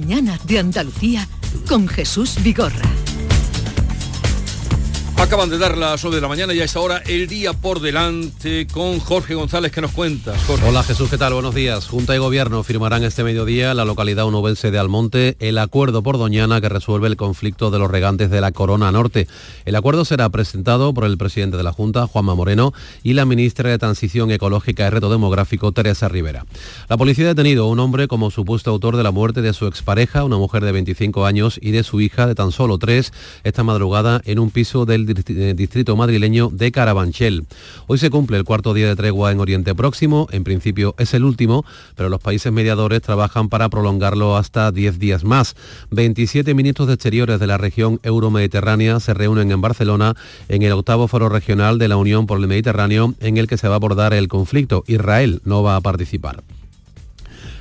Mañana de Andalucía con Jesús Vigorra. Acaban de dar las 9 de la mañana y a esta hora el día por delante con Jorge González que nos cuenta. Hola Jesús, ¿qué tal? Buenos días. Junta y Gobierno firmarán este mediodía la localidad unovense de Almonte el acuerdo por Doñana que resuelve el conflicto de los regantes de la Corona Norte. El acuerdo será presentado por el presidente de la Junta, Juanma Moreno, y la ministra de Transición Ecológica y Reto Demográfico, Teresa Rivera. La policía ha detenido a un hombre como supuesto autor de la muerte de su expareja, una mujer de 25 años, y de su hija de tan solo 3, esta madrugada en un piso del distrito madrileño de Carabanchel. Hoy se cumple el cuarto día de tregua en Oriente Próximo, en principio es el último, pero los países mediadores trabajan para prolongarlo hasta 10 días más. 27 ministros de Exteriores de la región euromediterránea se reúnen en Barcelona en el octavo foro regional de la Unión por el Mediterráneo en el que se va a abordar el conflicto. Israel no va a participar.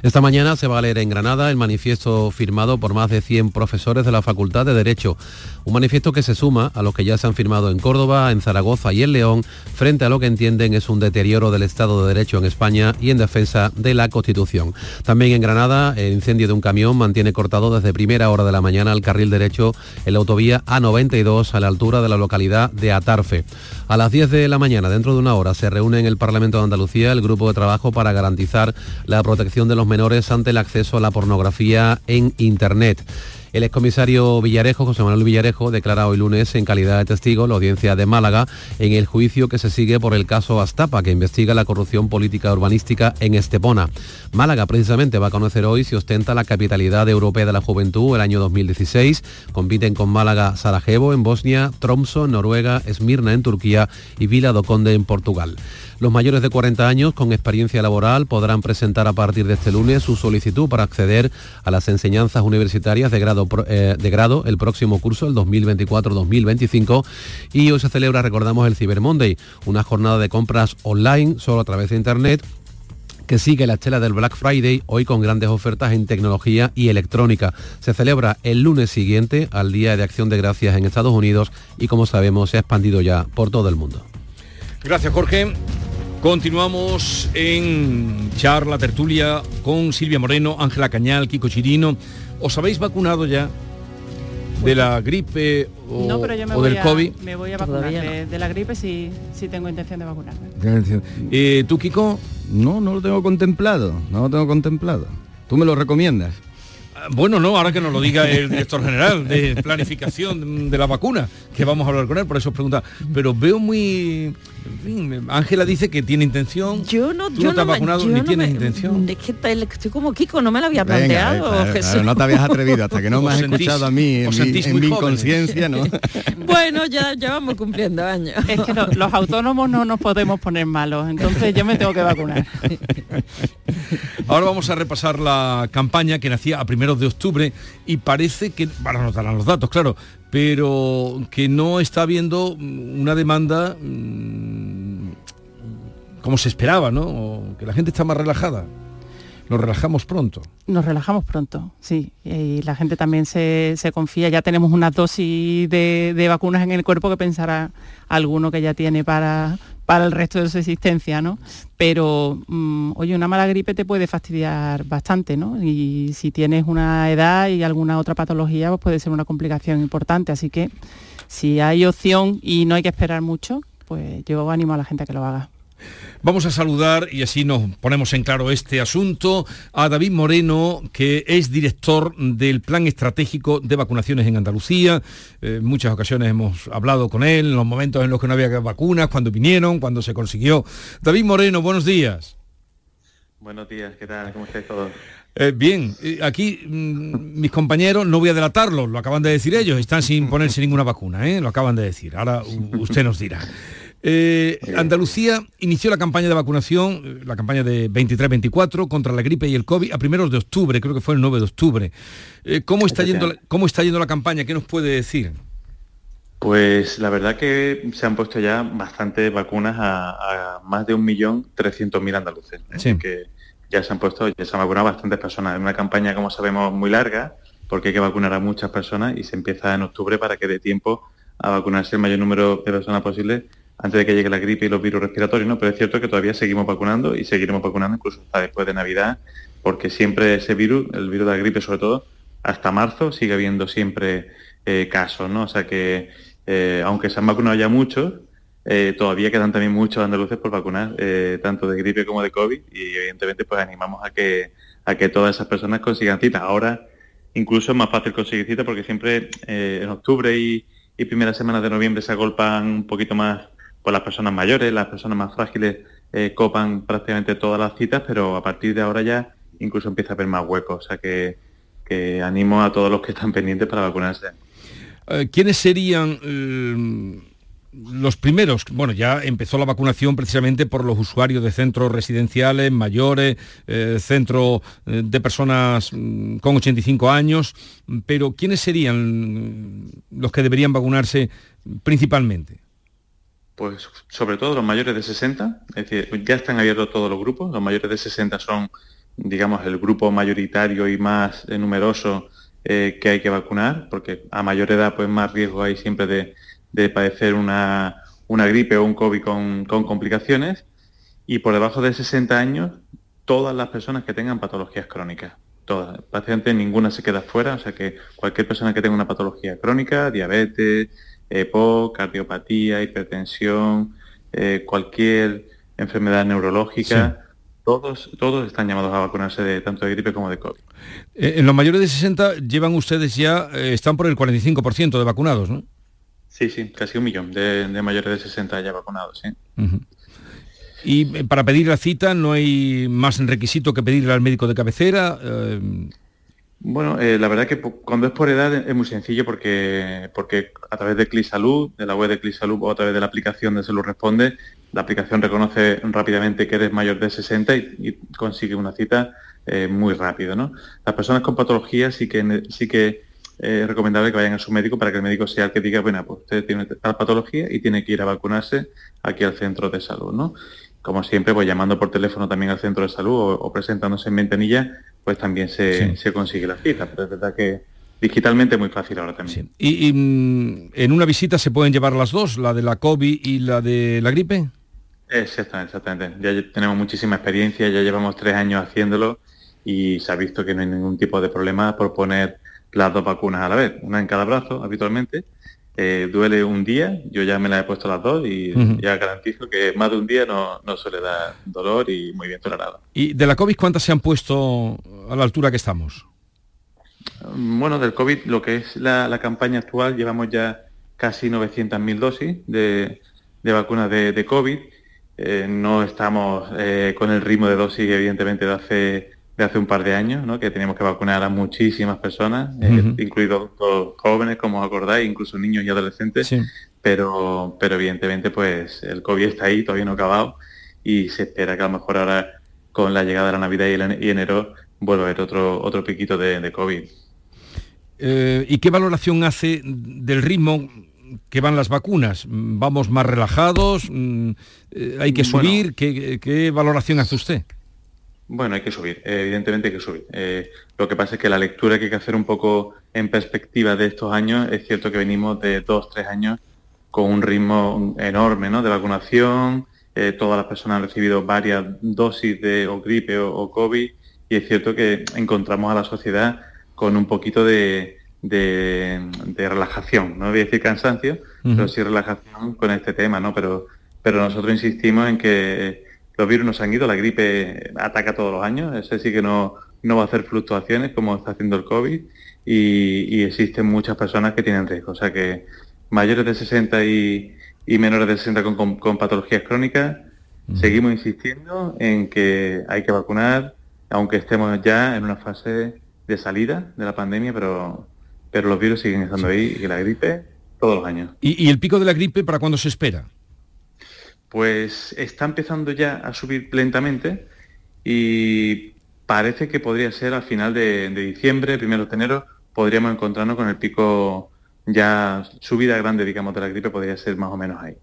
Esta mañana se va a leer en Granada el manifiesto firmado por más de 100 profesores de la Facultad de Derecho. Un manifiesto que se suma a los que ya se han firmado en Córdoba, en Zaragoza y en León, frente a lo que entienden es un deterioro del Estado de Derecho en España y en defensa de la Constitución. También en Granada, el incendio de un camión mantiene cortado desde primera hora de la mañana el carril derecho en la autovía A92 a la altura de la localidad de Atarfe. A las 10 de la mañana, dentro de una hora, se reúne en el Parlamento de Andalucía el grupo de trabajo para garantizar la protección de los menores ante el acceso a la pornografía en Internet. El excomisario Villarejo, José Manuel Villarejo, declara hoy lunes en calidad de testigo la audiencia de Málaga en el juicio que se sigue por el caso Astapa, que investiga la corrupción política urbanística en Estepona. Málaga precisamente va a conocer hoy si ostenta la capitalidad europea de la juventud el año 2016. Compiten con Málaga Sarajevo en Bosnia, Tromso en Noruega, Esmirna en Turquía y Vila do Conde en Portugal. Los mayores de 40 años con experiencia laboral podrán presentar a partir de este lunes su solicitud para acceder a las enseñanzas universitarias de grado, eh, de grado el próximo curso, el 2024-2025. Y hoy se celebra, recordamos, el Cyber Monday, una jornada de compras online solo a través de Internet que sigue la estela del Black Friday, hoy con grandes ofertas en tecnología y electrónica. Se celebra el lunes siguiente al Día de Acción de Gracias en Estados Unidos y como sabemos se ha expandido ya por todo el mundo. Gracias Jorge. Continuamos en charla, tertulia con Silvia Moreno, Ángela Cañal, Kiko Chirino. ¿Os habéis vacunado ya de la gripe o, no, pero yo me o voy del a, COVID? Me voy a vacunar. De, de, la gripe sí, sí tengo intención de vacunarme. Eh, ¿Tú, Kiko? No, no lo tengo contemplado. No lo tengo contemplado. ¿Tú me lo recomiendas? Bueno, no, ahora que nos lo diga el director general de planificación de la vacuna, que vamos a hablar con él, por eso os pregunta. Pero veo muy... Ángela dice que tiene intención. Yo no, ¿Tú yo no te has no, vacunado yo ni no tienes me- intención. Es que estoy como Kiko, no me lo había Venga, planteado, claro, claro, no te habías atrevido hasta que no me has sentís- escuchado a mí en mi, en mi inconsciencia, ¿no? Bueno, ya, ya vamos cumpliendo años. Es que no- los autónomos no nos podemos poner malos, entonces yo me tengo que vacunar. Ahora vamos a repasar la campaña que nacía a de octubre y parece que, bueno, nos darán los datos, claro, pero que no está habiendo una demanda mm, como se esperaba, ¿no? Que la gente está más relajada. Nos relajamos pronto. Nos relajamos pronto, sí. Y la gente también se, se confía. Ya tenemos una dosis de, de vacunas en el cuerpo que pensará alguno que ya tiene para, para el resto de su existencia, ¿no? Pero, mm, oye, una mala gripe te puede fastidiar bastante, ¿no? Y si tienes una edad y alguna otra patología, pues puede ser una complicación importante. Así que si hay opción y no hay que esperar mucho, pues yo animo a la gente a que lo haga. Vamos a saludar, y así nos ponemos en claro este asunto, a David Moreno, que es director del Plan Estratégico de Vacunaciones en Andalucía. Eh, en muchas ocasiones hemos hablado con él, en los momentos en los que no había vacunas, cuando vinieron, cuando se consiguió. David Moreno, buenos días. Buenos días, ¿qué tal? ¿Cómo estáis todos? Eh, bien, eh, aquí mm, mis compañeros, no voy a delatarlos, lo acaban de decir ellos, están sin ponerse ninguna vacuna, ¿eh? lo acaban de decir, ahora usted nos dirá. Eh, Andalucía inició la campaña de vacunación, eh, la campaña de 23-24 contra la gripe y el COVID a primeros de octubre, creo que fue el 9 de octubre. Eh, ¿cómo, está yendo la, ¿Cómo está yendo la campaña? ¿Qué nos puede decir? Pues la verdad que se han puesto ya bastantes vacunas a, a más de 1.300.000 andaluces. ¿eh? Sí. Que ya se han puesto, ya se han vacunado bastantes personas. Es una campaña, como sabemos, muy larga, porque hay que vacunar a muchas personas y se empieza en octubre para que dé tiempo a vacunarse el mayor número de personas posible antes de que llegue la gripe y los virus respiratorios, ¿no? Pero es cierto que todavía seguimos vacunando y seguiremos vacunando incluso hasta después de Navidad, porque siempre ese virus, el virus de la gripe sobre todo, hasta marzo sigue habiendo siempre eh, casos, ¿no? O sea que eh, aunque se han vacunado ya muchos, eh, todavía quedan también muchos andaluces por vacunar, tanto de gripe como de COVID, y evidentemente pues animamos a que, a que todas esas personas consigan cita. Ahora incluso es más fácil conseguir cita porque siempre en octubre y, y primeras semanas de noviembre se agolpan un poquito más por las personas mayores, las personas más frágiles copan prácticamente todas las citas, pero a partir de ahora ya incluso empieza a haber más huecos. O sea que, animo a todos los que están pendientes para vacunarse. Eh, ¿Quiénes serían eh, los primeros? Bueno, ya empezó la vacunación precisamente por los usuarios de centros residenciales, mayores, eh, centros de personas mm, con 85 años, pero ¿quiénes serían los que deberían vacunarse principalmente? Pues sobre todo los mayores de 60, es decir, ya están abiertos todos los grupos, los mayores de 60 son, digamos, el grupo mayoritario y más numeroso eh, que hay que vacunar, porque a mayor edad pues más riesgo hay siempre de, padecer una, gripe o un COVID con, complicaciones. Y por debajo de 60 años, todas las personas que tengan patologías crónicas. Todas. Prácticamente ninguna se queda fuera, o sea que cualquier persona que tenga una patología crónica, diabetes, EPOC, cardiopatía, hipertensión, eh, cualquier enfermedad neurológica, todos, todos están llamados a vacunarse de tanto de gripe como de COVID. Eh, en los mayores de 60 llevan ustedes ya, eh, están por el 45% de vacunados, ¿no? Sí, sí, casi un millón de, mayores de 60 ya vacunados, sí. Y para pedir la cita no hay más requisito que pedirle al médico de cabecera. Bueno, la verdad que cuando es por edad es muy sencillo porque, porque a través de CliSalud, de la web de CliSalud o a través de la aplicación de Salud Responde, la aplicación reconoce rápidamente que eres mayor de 60 y consigue una cita eh, muy rápido. ¿no? Las personas con patologías sí que, sí que eh, es recomendable que vayan a su médico para que el médico sea el que diga, bueno, pues usted tiene tal patología y tiene que ir a vacunarse aquí al centro de salud. ¿no? Como siempre, pues llamando por teléfono también al centro de salud o, presentándose en ventanilla, pues también se, consigue la cita. Pero es verdad que digitalmente es muy fácil ahora también. ¿Y, mm, en una visita se pueden llevar las dos, la de la COVID y la de la gripe? Exactamente, exactamente. Ya tenemos muchísima experiencia, ya llevamos tres años haciéndolo y se ha visto que no hay ningún tipo de problema por poner las dos vacunas a la vez, una en cada brazo habitualmente. Eh, duele un día, yo ya me la he puesto las dos y ya garantizo que más de un día no, suele dar dolor y muy bien tolerado. ¿Y de la COVID cuántas se han puesto a la altura que estamos? Bueno, del COVID, lo que es la, campaña actual, llevamos ya casi 900.000 dosis de, de vacunas de, de COVID. Eh, no estamos eh, con el ritmo de dosis, evidentemente, de hace de hace un par de años, ¿no? que teníamos que vacunar a muchísimas personas, eh, incluidos jóvenes, como os acordáis, incluso niños y adolescentes, pero, pero evidentemente pues el COVID está ahí, todavía no ha acabado, y se espera que a lo mejor ahora con la llegada de la Navidad y, enero vuelva a haber otro, otro piquito de, COVID. Eh, ¿Y qué valoración hace del ritmo que van las vacunas? ¿Vamos más relajados? Mm, eh, ¿Hay que subir? ¿Qué valoración hace usted? Bueno, hay que subir, evidentemente hay que subir. Eh, lo que pasa es que la lectura que hay que hacer un poco en perspectiva de estos años, es cierto que venimos de dos, tres años con un ritmo enorme ¿no? de vacunación, eh, todas las personas han recibido varias dosis de o gripe o, COVID y es cierto que encontramos a la sociedad con un poquito de, relajación, no voy a decir cansancio, pero sí relajación con este tema, ¿no? Pero, pero nosotros insistimos en que los virus nos han ido, la gripe ataca todos los años, ese sí que no, no va a hacer fluctuaciones como está haciendo el COVID y, existen muchas personas que tienen riesgo. O sea que mayores de 60 y, menores de 60 con, patologías crónicas, seguimos insistiendo en que hay que vacunar, aunque estemos ya en una fase de salida de la pandemia, pero, pero los virus siguen estando ahí y la gripe todos los años. ¿Y, ¿Y el pico de la gripe para cuándo se espera? Pues está empezando ya a subir lentamente y parece que podría ser al final de, diciembre, primero de enero, podríamos encontrarnos con el pico ya subida grande, digamos, de la gripe, podría ser más o menos ahí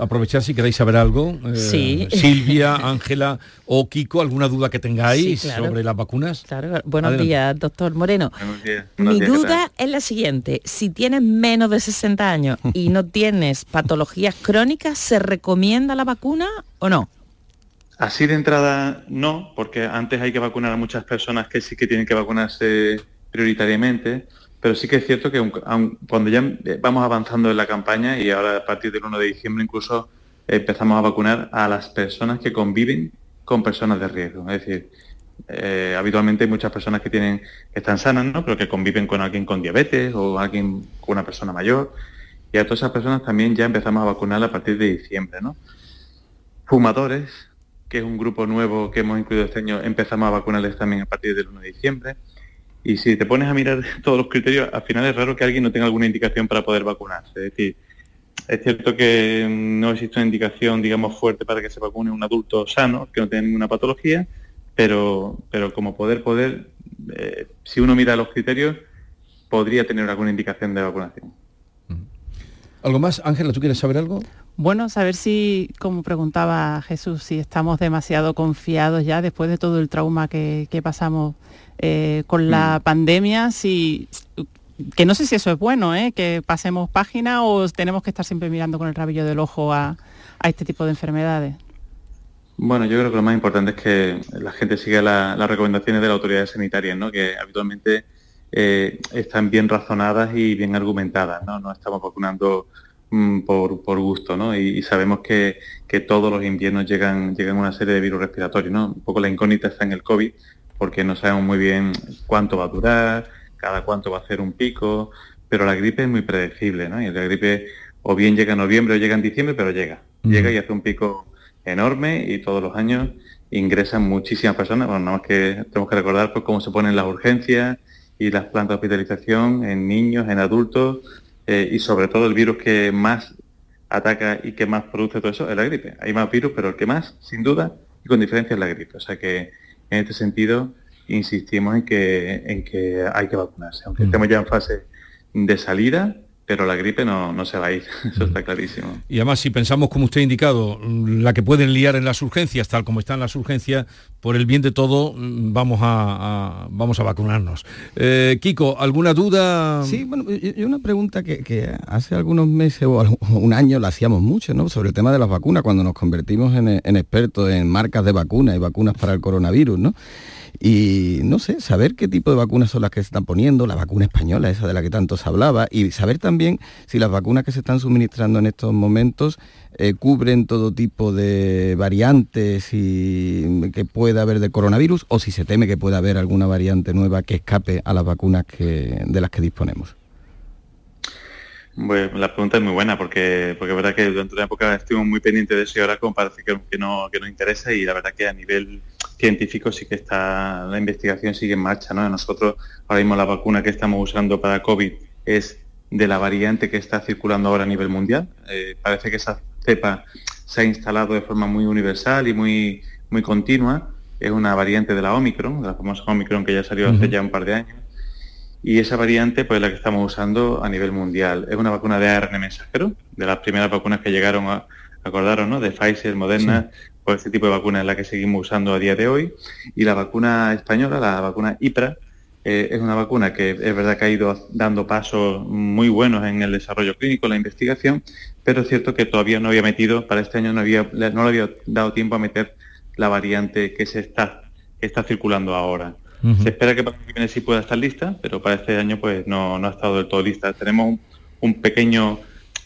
aprovechar si queréis saber algo. Eh, Silvia, Ángela o Kiko, alguna duda que tengáis sobre las vacunas. Claro. Buenos días, doctor Moreno. Mi duda es la siguiente. Si tienes menos de 60 años y no tienes patologías crónicas, ¿se recomienda la vacuna o no? Así de entrada no, porque antes hay que vacunar a muchas personas que sí que tienen que vacunarse prioritariamente, pero sí que es cierto que cuando ya vamos avanzando en la campaña y ahora a partir del 1 de diciembre incluso empezamos a vacunar a las personas que conviven con personas de riesgo. Es decir, eh, habitualmente hay muchas personas que tienen que están sanas, ¿no? pero que conviven con alguien con diabetes o alguien con una persona mayor. Y a todas esas personas también ya empezamos a vacunar a partir de diciembre. ¿no? Fumadores, que es un grupo nuevo que hemos incluido este año, empezamos a vacunarles también a partir del 1 de diciembre. Y si te pones a mirar todos los criterios, al final es raro que alguien no tenga alguna indicación para poder vacunarse. Es decir, es cierto que no existe una indicación, digamos, fuerte para que se vacune un adulto sano, que no tenga ninguna patología, pero, pero como poder, poder, eh, si uno mira los criterios, podría tener alguna indicación de vacunación. ¿Algo más? Ángela, ¿tú quieres saber algo? Bueno, saber si, como preguntaba Jesús, si estamos demasiado confiados ya después de todo el trauma que, pasamos eh, con la mm. pandemia, si que no sé si eso es bueno, ¿eh? que pasemos página o tenemos que estar siempre mirando con el rabillo del ojo a, este tipo de enfermedades. Bueno, yo creo que lo más importante es que la gente siga las recomendaciones de las autoridades sanitarias, ¿no? que habitualmente eh, están bien razonadas y bien argumentadas. No, no estamos vacunando Mm, por, por, gusto, ¿no? Y, sabemos que, que, todos los inviernos llegan, llegan una serie de virus respiratorios, ¿no? Un poco la incógnita está en el COVID, porque no sabemos muy bien cuánto va a durar, cada cuánto va a hacer un pico, pero la gripe es muy predecible, ¿no? Y la gripe o bien llega en noviembre o llega en diciembre, pero llega. Llega y hace un pico enorme y todos los años ingresan muchísimas personas. Bueno, nada más que tenemos que recordar pues, cómo se ponen las urgencias y las plantas de hospitalización en niños, en adultos, eh, y sobre todo el virus que más ataca y que más produce todo eso es la gripe. Hay más virus, pero el que más, sin duda, y con diferencia es la gripe. O sea que en este sentido insistimos en que, en que hay que vacunarse. Aunque estemos ya en fase de salida, pero la gripe no, no se va a ir, eso está clarísimo. Y además, si pensamos, como usted ha indicado, la que pueden liar en las urgencias, tal como están las urgencias, por el bien de todo, vamos a, vamos a vacunarnos. Eh, Kiko, ¿alguna duda? Sí, bueno, y una pregunta que, hace algunos meses o un año la hacíamos mucho, ¿no? Sobre el tema de las vacunas, cuando nos convertimos en, en expertos en marcas de vacunas y vacunas para el coronavirus, ¿no? Y no sé, saber qué tipo de vacunas son las que se están poniendo, la vacuna española, esa de la que tanto se hablaba, y saber también si las vacunas que se están suministrando en estos momentos eh, cubren todo tipo de variantes y que pueda haber de coronavirus o si se teme que pueda haber alguna variante nueva que escape a las vacunas de las que disponemos. Bueno, la pregunta es muy buena porque porque es verdad que durante una época estuvimos muy pendientes de eso y ahora como parece que, no, que no interesa y la verdad que a nivel científico sí que está, la investigación sigue en marcha. ¿no? Nosotros ahora mismo la vacuna que estamos usando para COVID es de la variante que está circulando ahora a nivel mundial. Eh, parece que esa cepa se ha instalado de forma muy universal y muy, muy continua. Es una variante de la Omicron, de la famosa Omicron que ya salió hace ya un par de años. Y esa variante pues es la que estamos usando a nivel mundial. Es una vacuna de ARN mensajero, de las primeras vacunas que llegaron a, acordaron, ¿no? De Pfizer, Moderna, pues este tipo de vacuna es la que seguimos usando a día de hoy. Y la vacuna española, la vacuna IPRA, eh, es una vacuna que es verdad que ha ido dando pasos muy buenos en el desarrollo clínico, la investigación, pero es cierto que todavía no había metido, para este año no, había, no le había dado tiempo a meter la variante que se está, está circulando ahora. Se espera que para el viene sí pueda estar lista, pero para este año pues no, no ha estado del todo lista. Tenemos un, pequeño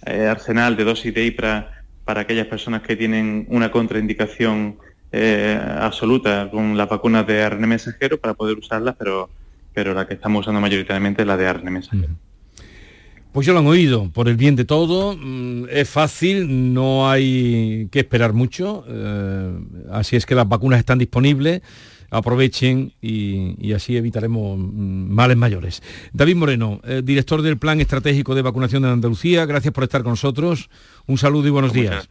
eh, arsenal de dosis de IPRA para aquellas personas que tienen una contraindicación eh, absoluta con las vacunas de ARN mensajero para poder usarlas, pero, pero la que estamos usando mayoritariamente es la de ARN mensajero. Pues ya lo han oído, por el bien de todo, mm, es fácil, no hay que esperar mucho, eh, así es que las vacunas están disponibles aprovechen y, así evitaremos mm, males mayores. David Moreno, eh, director del Plan Estratégico de Vacunación de Andalucía, gracias por estar con nosotros. Un saludo y buenos días.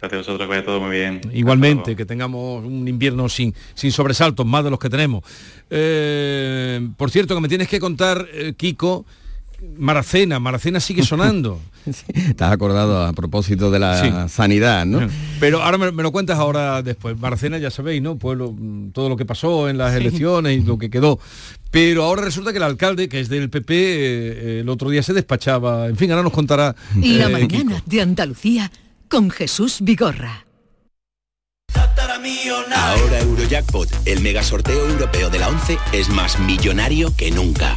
Gracias a vosotros, que vaya todo muy bien. Igualmente, que tengamos un invierno sin, sin sobresaltos, más de los que tenemos. Eh, por cierto, que me tienes que contar, eh, Kiko, Maracena, Maracena sigue sonando. estás acordado a propósito de la sanidad, ¿no? Pero ahora me, lo cuentas ahora después. Maracena ya sabéis, ¿no? Pueblo, mm, todo lo que pasó en las elecciones y lo que quedó. Pero ahora resulta que el alcalde, que es del PP, eh, el otro día se despachaba. En fin, ahora nos contará. La eh, mañana de Andalucía con Jesús Vigorra. Ahora Eurojackpot, el mega sorteo europeo de la 11, es más millonario que nunca.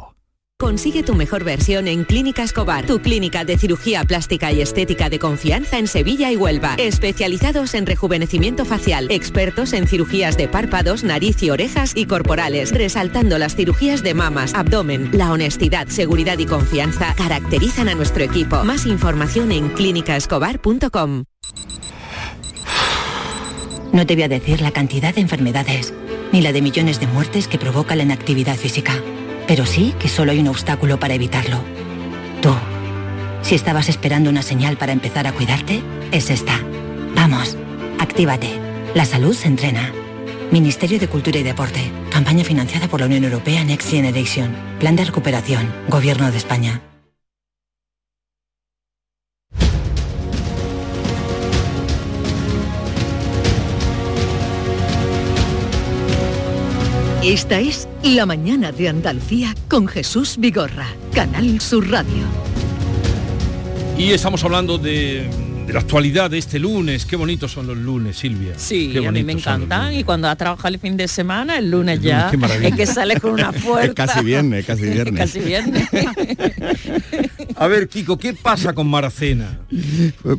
Consigue tu mejor versión en Clínica Escobar, tu clínica de cirugía plástica y estética de confianza en Sevilla y Huelva. Especializados en rejuvenecimiento facial, expertos en cirugías de párpados, nariz y orejas y corporales, resaltando las cirugías de mamas, abdomen. La honestidad, seguridad y confianza caracterizan a nuestro equipo. Más información en clínicaescobar.com. No te voy a decir la cantidad de enfermedades, ni la de millones de muertes que provoca la inactividad física pero sí que solo hay un obstáculo para evitarlo. Tú. Si estabas esperando una señal para empezar a cuidarte, es esta. Vamos, actívate. La salud se entrena. Ministerio de Cultura y Deporte. Campaña financiada por la Unión Europea Next Generation. Plan de recuperación. Gobierno de España. Esta es La Mañana de Andalucía con Jesús Vigorra, Canal Sur Radio. Y estamos hablando de, de la actualidad de este lunes. Qué bonitos son los lunes, Silvia. Sí, Qué a mí me encantan. Y cuando has trabajado el fin de semana, el lunes El lunes, ya es que sales con una fuerza. casi viernes, casi Es viernes. casi viernes. A ver, Kiko, ¿qué pasa con Maracena?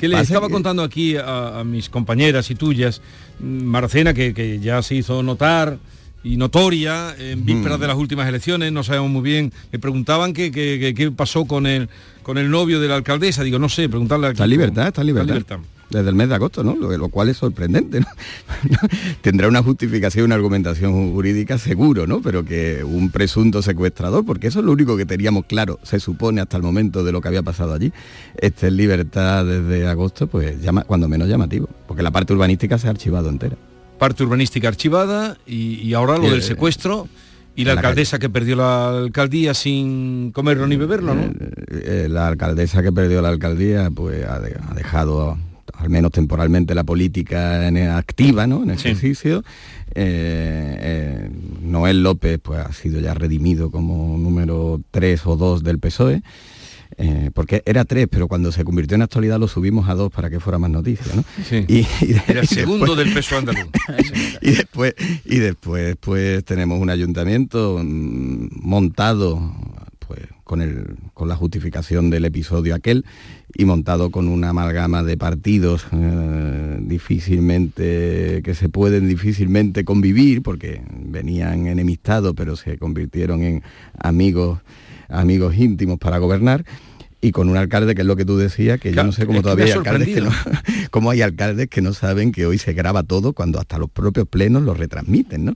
Que le estaba que- contando aquí a, a mis compañeras y tuyas, Maracena que, que ya se hizo notar y notoria en vísperas de las últimas elecciones, no sabemos muy bien. Me preguntaban qué qué- qué- pasó con el, con el novio de la alcaldesa. Digo, no sé, preguntarle a Está en libertad, está en libertad. Desde el mes de agosto, ¿no? Lo, lo cual es sorprendente, ¿no? Tendrá una justificación, una argumentación jurídica seguro, ¿no? Pero que un presunto secuestrador, porque eso es lo único que teníamos claro, se supone hasta el momento de lo que había pasado allí, esté en libertad desde agosto, pues llama, cuando menos llamativo, porque la parte urbanística se ha archivado entera. Parte urbanística archivada y, y ahora lo Eh, del secuestro y la la alcaldesa que perdió la alcaldía sin comerlo ni beberlo, ¿no? Eh, la alcaldesa que perdió la alcaldía pues ha, de- ha dejado al menos temporalmente la política en, activa ¿no? en Sí. ejercicio Eh, eh, Noel López pues ha sido ya redimido como número 3 o 2 del PSOE eh, porque era tres, pero cuando se convirtió en actualidad lo subimos a dos para que fuera más noticia, ¿no? Y, era el segundo del peso andaluz. y después, y después pues tenemos un ayuntamiento mm, montado pues con el con la justificación del episodio aquel y montado con una amalgama de partidos eh, difícilmente que se pueden difícilmente convivir porque venían enemistados pero se convirtieron en amigos amigos íntimos para gobernar y con un alcalde que es lo que tú decías, que yo no sé cómo todavía hay alcaldes que no, cómo hay alcaldes que no saben que hoy se graba todo cuando hasta los propios plenos lo retransmiten, ¿no?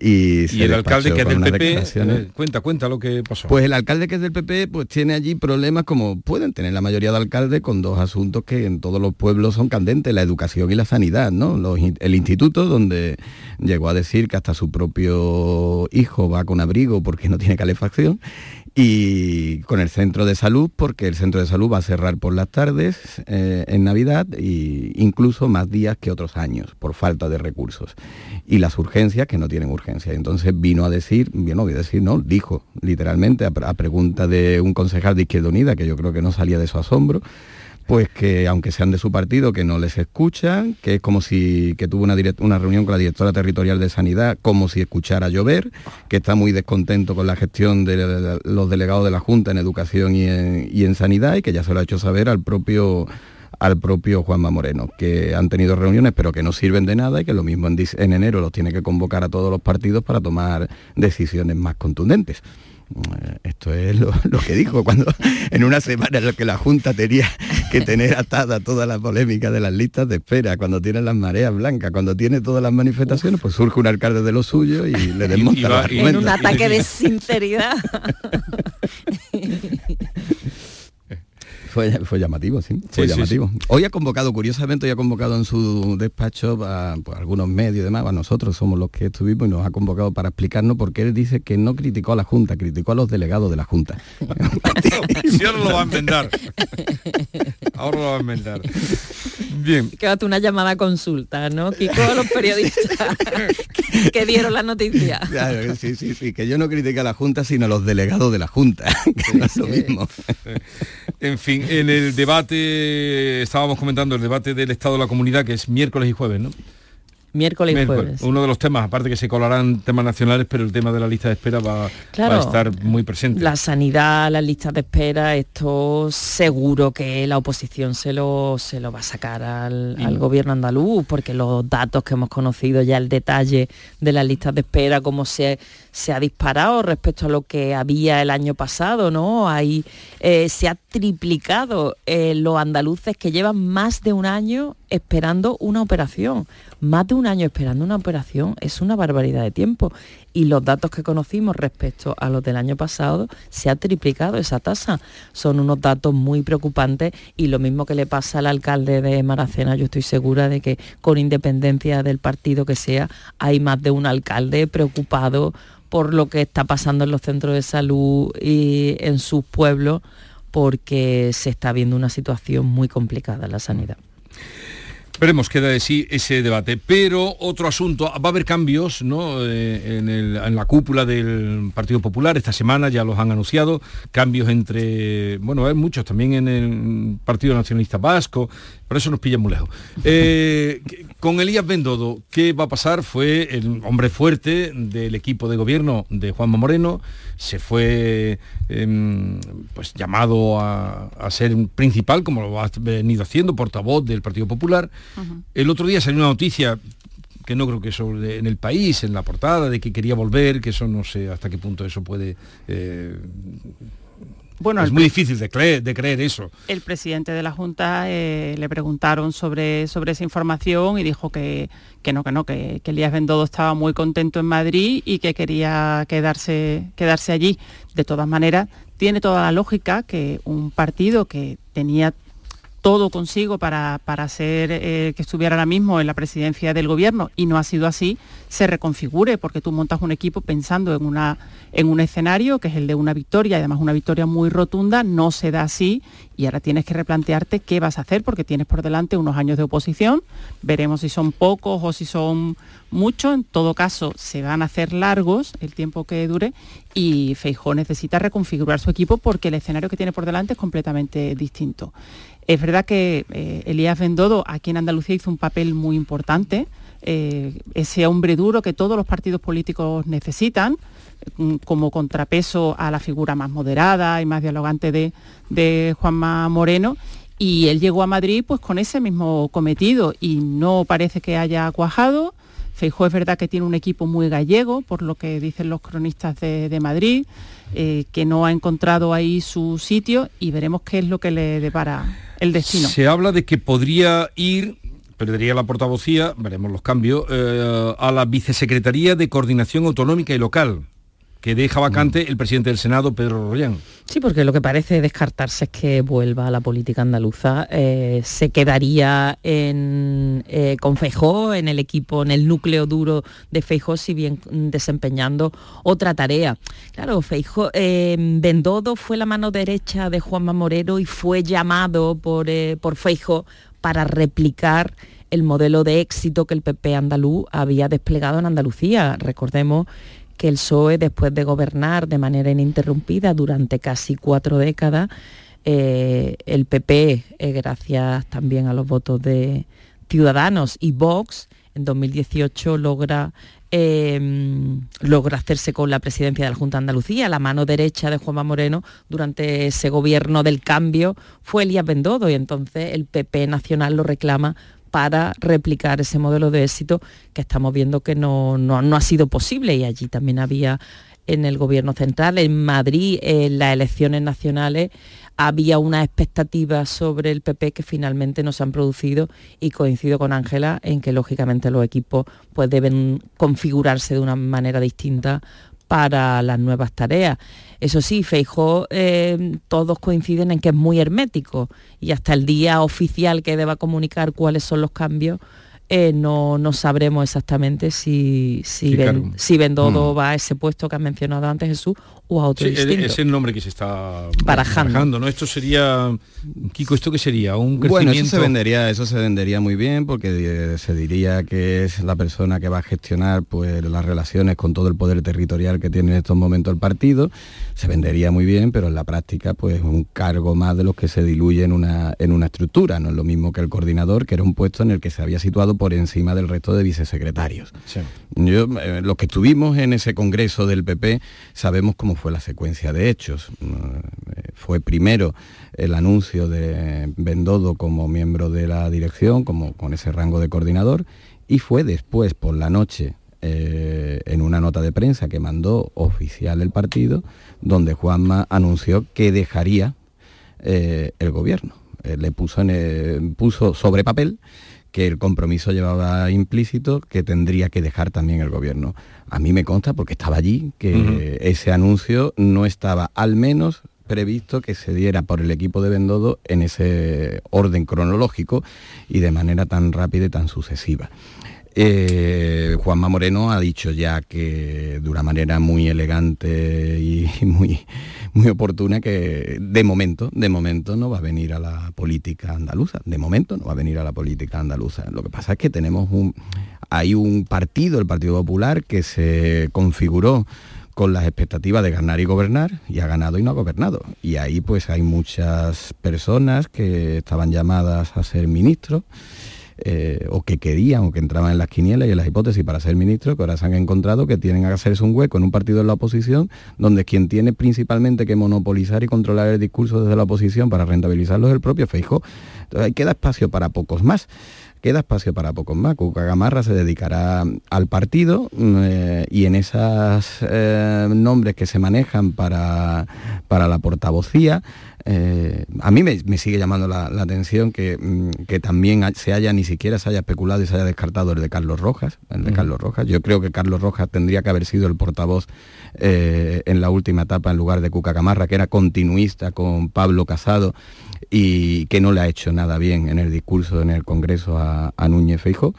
Y, el alcalde que es del PP, eh, cuenta, cuenta lo que pasó. Pues el alcalde que es del PP, pues tiene allí problemas como pueden tener la mayoría de alcaldes con dos asuntos que en todos los pueblos son candentes, la educación y la sanidad, ¿no? el instituto donde llegó a decir que hasta su propio hijo va con abrigo porque no tiene calefacción y con el centro de salud porque el centro de salud va a cerrar por las tardes eh, en Navidad e incluso más días que otros años por falta de recursos y las urgencias que no tienen urgencia entonces vino a decir no voy a decir no dijo literalmente a, pregunta de un concejal de Izquierda Unida que yo creo que no salía de su asombro pues que aunque sean de su partido, que no les escuchan, que es como si que tuvo una, una reunión con la directora territorial de Sanidad, como si escuchara llover, que está muy descontento con la gestión de, los delegados de la Junta en Educación y en, Sanidad y que ya se lo ha hecho saber al propio al propio Juanma Moreno, que han tenido reuniones pero que no sirven de nada y que lo mismo en, en enero los tiene que convocar a todos los partidos para tomar decisiones más contundentes. Eh, esto es lo, que dijo cuando en una semana en la que la Junta tenía que tener atada toda la polémica de las listas de espera, cuando tiene las mareas blancas, cuando tiene todas las manifestaciones, pues surge un alcalde de lo suyo y le desmonta En un ataque de sinceridad. Fue, llamativo, sí. Fue llamativo. Hoy ha convocado, curiosamente, hoy ha convocado en su despacho a pues, algunos medios y demás, a nosotros somos los que estuvimos y nos ha convocado para explicarnos porque él dice que no criticó a la Junta, criticó a los delegados de la Junta. sí, ahora lo va a enmendar. Ahora lo va a enmendar. Bien. Quédate una llamada a consulta, ¿no? Kiko a los periodistas que, dieron la noticia. Claro, sí, sí, sí, que yo no critiqué a la Junta, sino a los delegados de la Junta, que no es lo mismo. En fin, en el debate, estábamos comentando el debate del Estado de la Comunidad, que es miércoles y jueves, ¿no? Miércoles y jueves. Uno de los temas, aparte que se colarán temas nacionales, pero el tema de la lista de espera va, a estar muy presente. La sanidad, las listas de espera, esto seguro que la oposición se lo, se lo va a sacar al, gobierno andaluz, porque los datos que hemos conocido ya, el detalle de las listas de espera, cómo se, se ha disparado respecto a lo que había el año pasado, ¿no? Ahí eh, se ha triplicado eh, los andaluces que llevan más de un año esperando una operación. Más de un año esperando una operación es una barbaridad de tiempo. Y los datos que conocimos respecto a los del año pasado, se ha triplicado esa tasa. Son unos datos muy preocupantes y lo mismo que le pasa al alcalde de Maracena, yo estoy segura de que con independencia del partido que sea, hay más de un alcalde preocupado por lo que está pasando en los centros de salud y en sus pueblos, porque se está viendo una situación muy complicada en la sanidad. Veremos, queda de sí ese debate. Pero otro asunto, va a haber cambios ¿no? Eh, en, la cúpula del Partido Popular. Esta semana ya los han anunciado. Cambios entre, bueno, hay muchos también en el Partido Nacionalista Vasco. Por eso nos pilla muy lejos. Eh, con Elías Bendodo, ¿qué va a pasar? Fue el hombre fuerte del equipo de gobierno de Juanma Moreno. Se fue em, pues, llamado a, a ser principal, como lo ha venido haciendo, portavoz del Partido Popular el otro día salió una noticia que no creo que eso en el país, en la portada, de que quería volver, que eso no sé hasta qué punto eso puede... Eh, bueno, es muy difícil de creer, de creer eso. El presidente de la Junta eh, le preguntaron sobre, sobre esa información y dijo que, que no, que no, que, que Elías Bendodo estaba muy contento en Madrid y que quería quedarse, quedarse allí. De todas maneras, tiene toda la lógica que un partido que tenía todo consigo para, para ser eh, que estuviera ahora mismo en la presidencia del gobierno y no ha sido así, se reconfigure, porque tú montas un equipo pensando en, una, en un escenario que es el de una victoria, y además una victoria muy rotunda, no se da así y ahora tienes que replantearte qué vas a hacer, porque tienes por delante unos años de oposición, veremos si son pocos o si son muchos, en todo caso se van a hacer largos el tiempo que dure y Feijó necesita reconfigurar su equipo porque el escenario que tiene por delante es completamente distinto. Es verdad que eh, Elías Bendodo aquí en Andalucía hizo un papel muy importante, eh, ese hombre duro que todos los partidos políticos necesitan mm, como contrapeso a la figura más moderada y más dialogante de, de Juanma Moreno y él llegó a Madrid pues con ese mismo cometido y no parece que haya cuajado. Feijó es verdad que tiene un equipo muy gallego, por lo que dicen los cronistas de, Madrid, eh, que no ha encontrado ahí su sitio y veremos qué es lo que le depara el destino. Se habla de que podría ir perdería la portavocía, veremos los cambios, eh, a la Vicesecretaría de Coordinación Autonómica y Local, que deja vacante el presidente del Senado, Pedro Rollán. Sí, porque lo que parece descartarse es que vuelva a la política andaluza. Eh, se quedaría en, eh, con Feijó, en el equipo, en el núcleo duro de Feijó, si bien desempeñando otra tarea. Claro, Feijó, Bendodo fue la mano derecha de Juanma Moreno y fue llamado por, por Feijó para replicar el modelo de éxito que el PP andaluz había desplegado en Andalucía. Recordemos que el PSOE, después de gobernar de manera ininterrumpida durante casi cuatro décadas, eh, el PP, eh, gracias también a los votos de Ciudadanos y Vox, en 2018 logra Em, logra hacerse con la presidencia de la Junta de Andalucía. La mano derecha de Juanma Moreno durante ese gobierno del cambio fue Elías Bendodo y entonces el PP nacional lo reclama para replicar ese modelo de éxito que estamos viendo que no, no ha sido posible. Y allí también había en el gobierno central, en Madrid, en las elecciones nacionales, había una expectativa sobre el PP que finalmente no se han producido y coincido con Ángela en que lógicamente los equipos pues deben configurarse de una manera distinta para las nuevas tareas. Eso sí, Feijó, eh, todos coinciden en que es muy hermético y hasta el día oficial que deba comunicar cuáles son los cambios, eh, no, no, sabremos exactamente si, si, si Bendodo mm. va a ese puesto que has mencionado antes, Jesús, o a otro sí, Es el nombre que se está barajando. ¿no? Esto sería, Kiko, ¿esto qué sería? ¿Un crecimiento? Bueno, eso se vendería, eso se vendería muy bien porque eh, se diría que es la persona que va a gestionar pues las relaciones con todo el poder territorial que tiene en estos momentos el partido. Se vendería muy bien, pero en la práctica pues un cargo más de los que se diluye en una, en una estructura. No es lo mismo que el coordinador, que era un puesto en el que se había situado por encima del resto de vicesecretarios. Yo, eh, los que estuvimos en ese congreso del PP sabemos cómo fue la secuencia de hechos. Eh, fue primero el anuncio de Bendodo como miembro de la dirección, como con ese rango de coordinador, y fue después, por la noche, eh, en una nota de prensa que mandó oficial el partido, donde Juanma anunció que dejaría el gobierno. le puso, en puso sobre papel que el compromiso llevaba implícito que tendría que dejar también el gobierno. A mí me consta, porque estaba allí, que ese anuncio no estaba al menos previsto que se diera por el equipo de Bendodo en ese orden cronológico y de manera tan rápida y tan sucesiva. Eh, Juanma Moreno ha dicho ya que de una manera muy elegante y muy, muy oportuna que de momento, de momento no va a venir a la política andaluza. De momento no va a venir a la política andaluza. Lo que pasa es que tenemos un, hay un partido, el Partido Popular, que se configuró con las expectativas de ganar y gobernar y ha ganado y no ha gobernado. Y ahí pues hay muchas personas que estaban llamadas a ser ministros eh, o que querían o que entraban en las quinielas y en las hipótesis para ser ministro, que ahora se han encontrado que tienen que hacerse un hueco en un partido de la oposición, donde quien tiene principalmente que monopolizar y controlar el discurso desde la oposición para rentabilizarlo es el propio Feijóo. Entonces queda espacio para pocos más queda espacio para pocos más. Cuca Gamarra se dedicará al partido eh, y en esos eh, nombres que se manejan para, para la portavocía, eh, a mí me, sigue llamando la, atención que, mm, que, también se haya, ni siquiera se haya especulado y se haya descartado el de Carlos Rojas, el de Carlos Rojas. Yo creo que Carlos Rojas tendría que haber sido el portavoz eh, en la última etapa en lugar de Cuca Camarra, que era continuista con Pablo Casado y que no le ha hecho nada bien en el discurso en el Congreso a, a Núñez Feijo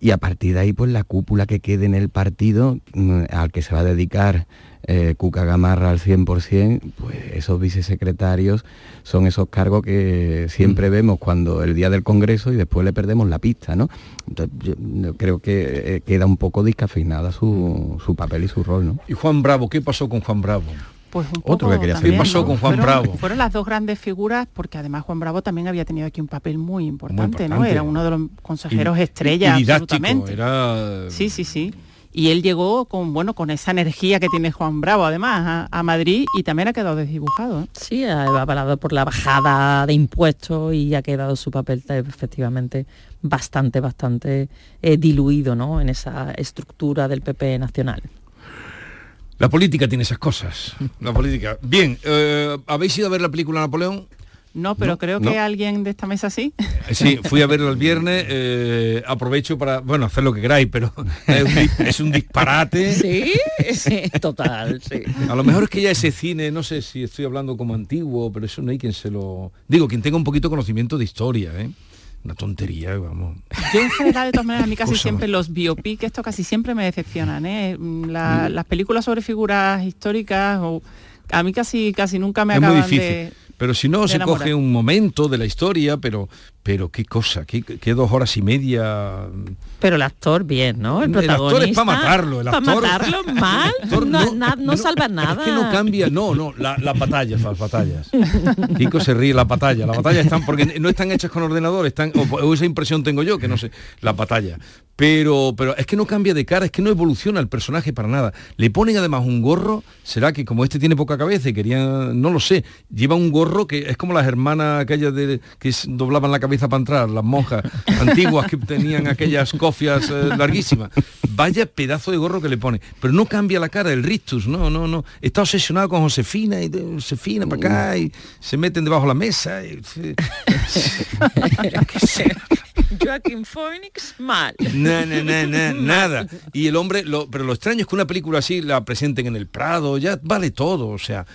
y a partir de ahí pues la cúpula que quede en el partido mm, al que se va a dedicar eh, Cuca Gamarra al 100%, pues esos vicesecretarios son esos cargos que siempre mm. vemos cuando el día del Congreso y después le perdemos la pista, ¿no? Entonces yo creo que eh, queda un poco discafeinada su, su papel y su rol, ¿no? ¿Y Juan Bravo? ¿Qué pasó con Juan Bravo? Pues un Otro que quería ¿Qué pasó con Juan Bravo? Fueron las dos grandes figuras porque además Juan Bravo también había tenido aquí un papel muy importante, ¿no? Era uno de los consejeros estrella, absolutamente. Era... Sí, sí, sí y él llegó con bueno con esa energía que tiene Juan Bravo además a, Madrid y también ha quedado desdibujado ¿eh? sí ha avalado por la bajada de impuestos y ha quedado su papel efectivamente bastante bastante eh, diluido ¿no? en esa estructura del PP nacional la política tiene esas cosas la política bien eh, habéis ido a ver la película Napoleón no, pero creo que alguien de esta mesa sí. Eh, sí, fui a verlo el viernes, eh, aprovecho para, bueno, hacer lo que queráis, pero es un, disparate. Sí, sí, total, sí. A lo mejor es que ya ese cine, no sé si estoy hablando como antiguo, pero eso no hay quien se lo... Digo, quien tenga un poquito conocimiento de historia, ¿eh? Una tontería, vamos. Yo en general, de todas maneras, a mí casi siempre los biopic, esto casi siempre me decepcionan, ¿eh? mm. Las películas sobre figuras históricas, o, a mí casi, casi nunca me acaban de pero si no, se coge un momento de la historia, pero, pero qué cosa, qué, dos horas y media. Pero el actor bien, ¿no? El, protagonista, actor es para matarlo, el actor. Para matarlo mal, no, salva nada. Es que no cambia, no, no, las batallas, las batallas. Kiko se ríe, las batallas, las batallas están, porque no están hechas con ordenador, están, o, esa impresión tengo yo, que no sé, las batallas. Pero, pero es que no cambia de cara, es que no evoluciona el personaje para nada. Le ponen además un gorro, será que como este tiene poca cabeza y querían, no lo sé, lleva un gorro que es como las hermanas aquellas de, que doblaban la cabeza para entrar, las monjas antiguas que tenían aquellas cofias eh, larguísimas. Vaya pedazo de gorro que le pone. Pero no cambia la cara, el rictus, no, no, no. Está obsesionado con Josefina y Josefina para acá y se meten debajo de la mesa. Y, Joaquín Phoenix mal. Nada. Y el hombre, lo, pero lo extraño es que una película así la presenten en el Prado, ya vale todo, o sea,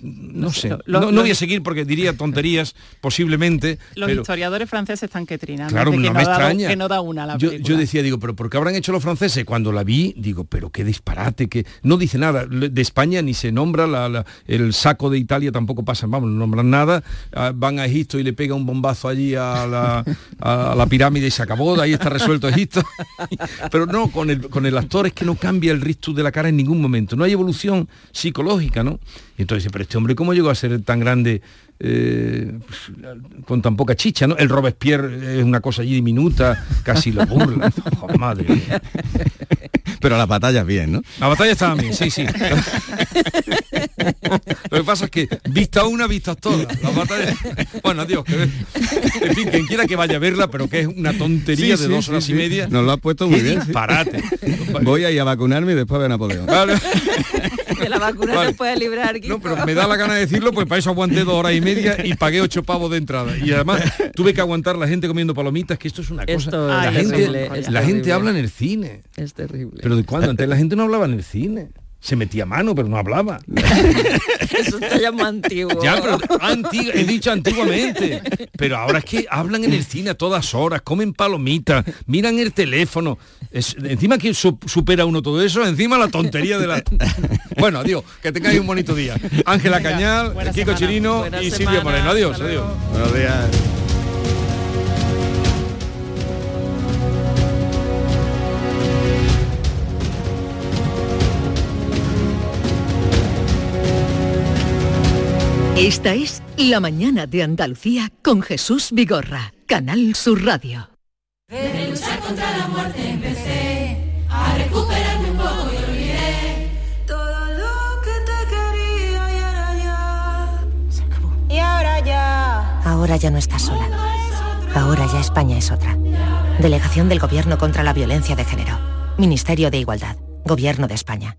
no, sé, no, voy a seguir porque diría tonterías posiblemente. Los historiadores franceses están que trinan. Claro, no, me extraña. que no da una la yo, yo, decía, digo, pero ¿por qué habrán hecho los franceses? Cuando la vi, digo, pero qué disparate, que no dice nada. De España ni se nombra, la, el saco de Italia tampoco pasa, vamos, no nombran nada. Ah, van a Egipto y le pega un bombazo allí a la, a la pirámide y se acabó, ahí está resuelto Egipto. pero no, con el, con el actor es que no cambia el rictus de la cara en ningún momento. No hay evolución psicológica, ¿no? Entonces, pero este hombre, ¿cómo llegó a ser tan grande eh, pues, con tan poca chicha, ¿no? El Robespierre es una cosa allí diminuta, casi lo burla. Oh, madre Pero la batalla bien, ¿no? La batalla estaba bien, sí, sí. Lo que pasa es que vista una, vista todas. La batalla... Bueno, adiós. Que... En fin, quien quiera que vaya a verla, pero que es una tontería de dos horas y media. Nos lo ha puesto muy bien. Disparate. Voy a ir a vacunarme y después a Napoleón. Vale. Que la vacuna vale. puede librar. No, pero me da la gana de decirlo, pues para eso aguanté dos horas y media y pagué ocho pavos de entrada. Y además tuve que aguantar la gente comiendo palomitas, que esto es una cosa. la, gente, la gente habla en el cine. Es terrible. Pero de cuándo? Antes la gente no hablaba en el cine se metía mano, pero no hablaba. Eso está ya antiguo. Ya, pero he dicho antiguamente. Pero ahora es que hablan en el cine a todas horas, comen palomitas, miran el teléfono. encima que supera uno todo eso, encima la tontería de la... Bueno, adiós, que tengáis un bonito día. Ángela Cañal, Kiko Chirino y Silvia Moreno. Adiós, adiós. Buenos días. Esta es La Mañana de Andalucía con Jesús Vigorra, Canal Sur Radio. De luchar contra la muerte empecé a recuperarme un poco y olvidé todo lo que te quería y ahora ya se acabó. Y ahora ya. Ahora ya no estás sola. Ahora ya España es otra. Delegación del Gobierno contra la Violencia de Género. Ministerio de Igualdad. Gobierno de España.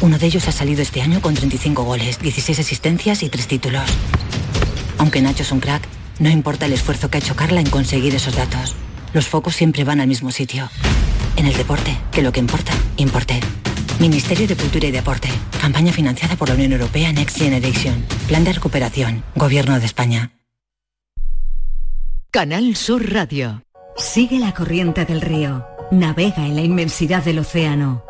Uno de ellos ha salido este año con 35 goles, 16 asistencias y 3 títulos. Aunque Nacho es un crack, no importa el esfuerzo que ha hecho Carla en conseguir esos datos. Los focos siempre van al mismo sitio. En el deporte, que lo que importa, importe. Ministerio de Cultura y Deporte. Campaña financiada por la Unión Europea Next Generation. Plan de recuperación. Gobierno de España. Canal Sur Radio. Sigue la corriente del río. Navega en la inmensidad del océano.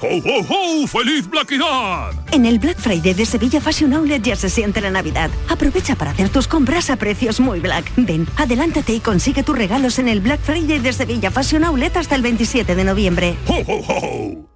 ¡Ho, ho, ho! ¡Feliz Blackidad! En el Black Friday de Sevilla Fashion Outlet ya se siente la Navidad. Aprovecha para hacer tus compras a precios muy black. Ven, adelántate y consigue tus regalos en el Black Friday de Sevilla Fashion Outlet hasta el 27 de noviembre. ¡Ho, ho, ho!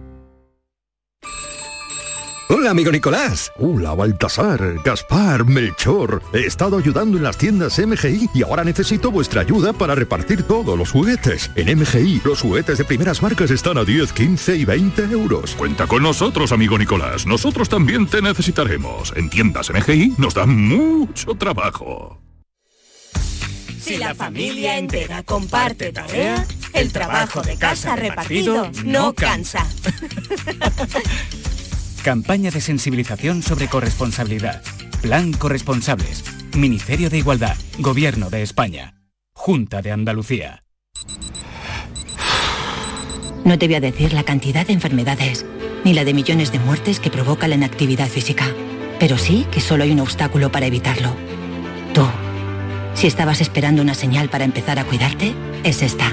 Hola, amigo Nicolás. Hola, Baltasar, Gaspar, Melchor. He estado ayudando en las tiendas MGI y ahora necesito vuestra ayuda para repartir todos los juguetes. En MGI, los juguetes de primeras marcas están a 10, 15 y 20 euros. Cuenta con nosotros, amigo Nicolás. Nosotros también te necesitaremos. En tiendas MGI nos dan mucho trabajo. Si la familia entera comparte tarea, el trabajo de casa repartido no cansa. Campaña de sensibilización sobre corresponsabilidad. Plan Corresponsables. Ministerio de Igualdad. Gobierno de España. Junta de Andalucía. No te voy a decir la cantidad de enfermedades, ni la de millones de muertes que provoca la inactividad física, pero sí que solo hay un obstáculo para evitarlo. Tú. Si estabas esperando una señal para empezar a cuidarte, es esta.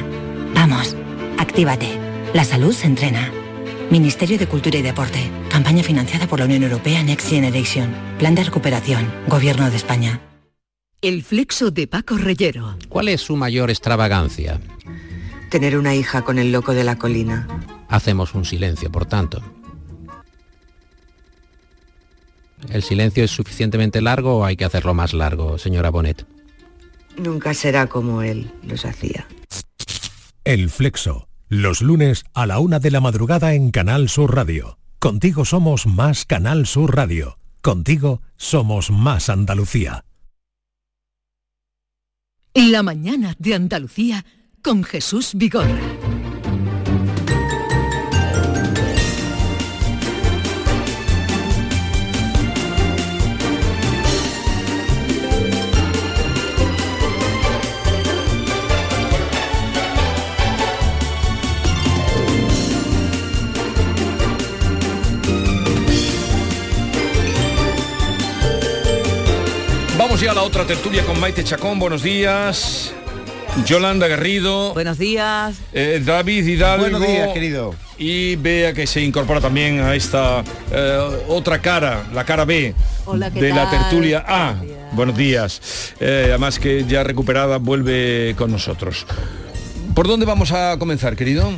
Vamos, actívate. La salud se entrena. Ministerio de Cultura y Deporte. Campaña financiada por la Unión Europea Next Generation. Plan de recuperación. Gobierno de España. El flexo de Paco Reyero. ¿Cuál es su mayor extravagancia? Tener una hija con el loco de la colina. Hacemos un silencio, por tanto. ¿El silencio es suficientemente largo o hay que hacerlo más largo, señora Bonet? Nunca será como él los hacía. El Flexo, los lunes a la una de la madrugada en Canal Sur Radio. Contigo somos más Canal Sur Radio. Contigo somos más Andalucía. La mañana de Andalucía con Jesús Vigorra. La otra tertulia con Maite Chacón, buenos días. Yolanda Garrido. Buenos días. eh, David Hidalgo. Buenos días, querido. Y Bea que se incorpora también a esta eh, otra cara, la cara B Hola, ¿qué de la tertulia A. Buenos días. Eh, además que ya recuperada vuelve con nosotros. ¿Por dónde vamos a comenzar, querido?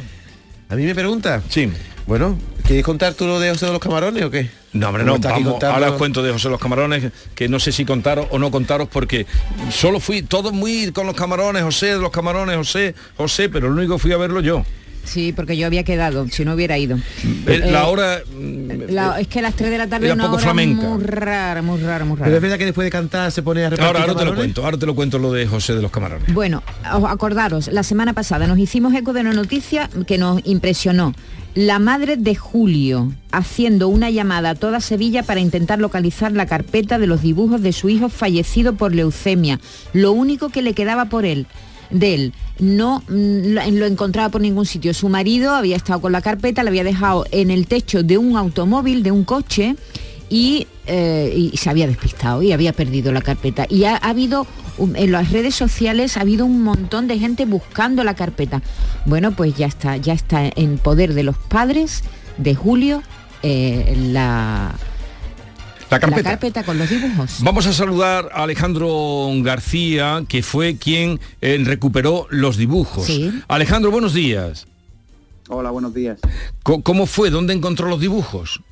¿A mí me pregunta? Sí. Bueno, ¿quieres contar tú lo de José de los Camarones o qué? No, hombre, no, vamos, ahora os cuento de José los Camarones, que no sé si contaros o no contaros, porque solo fui, todo muy con los camarones, José, de los camarones, José, José, pero lo único que fui a verlo yo. Sí, porque yo había quedado, si no hubiera ido. Eh, la Eh, hora la- es que a las 3 de la tarde Era es una poco hora flamenca. muy rara, muy rara, muy Pero rara. es verdad que después de cantar se pone a repartir Ahora, ahora te lo cuento, ahora te lo cuento lo de José de los Camarones. Bueno, os acordaros, la semana pasada nos hicimos eco de una noticia que nos impresionó. La madre de Julio haciendo una llamada a toda Sevilla para intentar localizar la carpeta de los dibujos de su hijo fallecido por leucemia. Lo único que le quedaba por él de él no mm, lo encontraba por ningún sitio. Su marido había estado con la carpeta, la había dejado en el techo de un automóvil, de un coche, y, eh, se había despistado y había perdido la carpeta. Y ha, ha habido, en las redes sociales ha habido un montón de gente buscando la carpeta. Bueno, pues ya está, ya está en poder de los padres de Julio eh, la, La carpeta. la carpeta con los dibujos. Vamos a saludar a Alejandro García, que fue quien eh, recuperó los dibujos. Sí. Alejandro, buenos días. Hola, buenos días. ¿Cómo fue? ¿Dónde encontró los dibujos?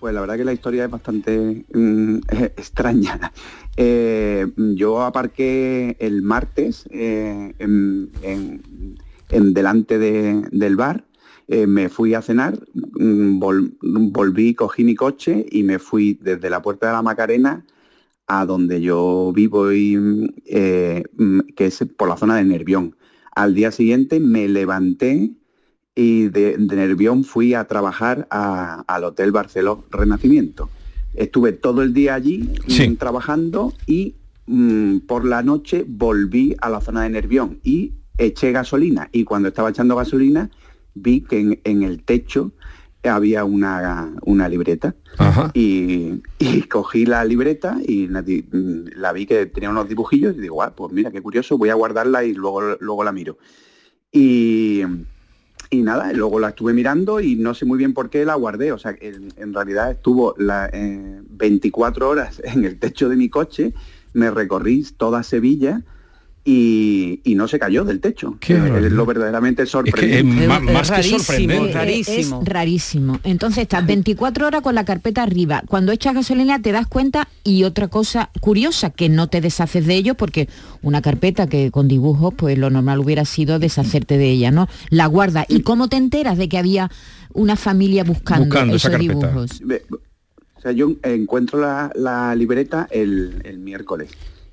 Pues la verdad que la historia es bastante mm, extraña. Eh, yo aparqué el martes eh, en, en- en delante de- del bar, eh, me fui a cenar, mm, vol- volví, cogí mi coche y me fui desde la Puerta de la Macarena a donde yo vivo y eh, mm, que es por la zona de Nervión. Al día siguiente me levanté y de, de Nervión fui a trabajar a- al Hotel Barceló Renacimiento. Estuve todo el día allí mm, trabajando y mm, por la noche volví a la zona de Nervión y eché gasolina. Y cuando estaba echando gasolina vi que en, en el techo había una, una libreta. Y, y cogí la libreta y la vi que tenía unos dibujillos y digo, ah, pues mira, qué curioso, voy a guardarla y luego, luego la miro. Y, y nada, luego la estuve mirando y no sé muy bien por qué la guardé. O sea, en, en realidad estuvo la, eh, 24 horas en el techo de mi coche, me recorrí toda Sevilla y, y no se cayó del techo. Qué es barbaridad. lo verdaderamente sorprendente. es más rarísimo, sorprendente. rarísimo. Es rarísimo. Entonces estás 24 horas con la carpeta arriba. Cuando echas gasolina te das cuenta y otra cosa curiosa, que no te deshaces de ello porque una carpeta que con dibujos, pues lo normal hubiera sido deshacerte de ella, ¿no? La guarda. ¿Y cómo te enteras de que había una familia buscando, Buscando esa esos carpeta. dibujos? O sea, yo encuentro la, la libreta el, el miércoles.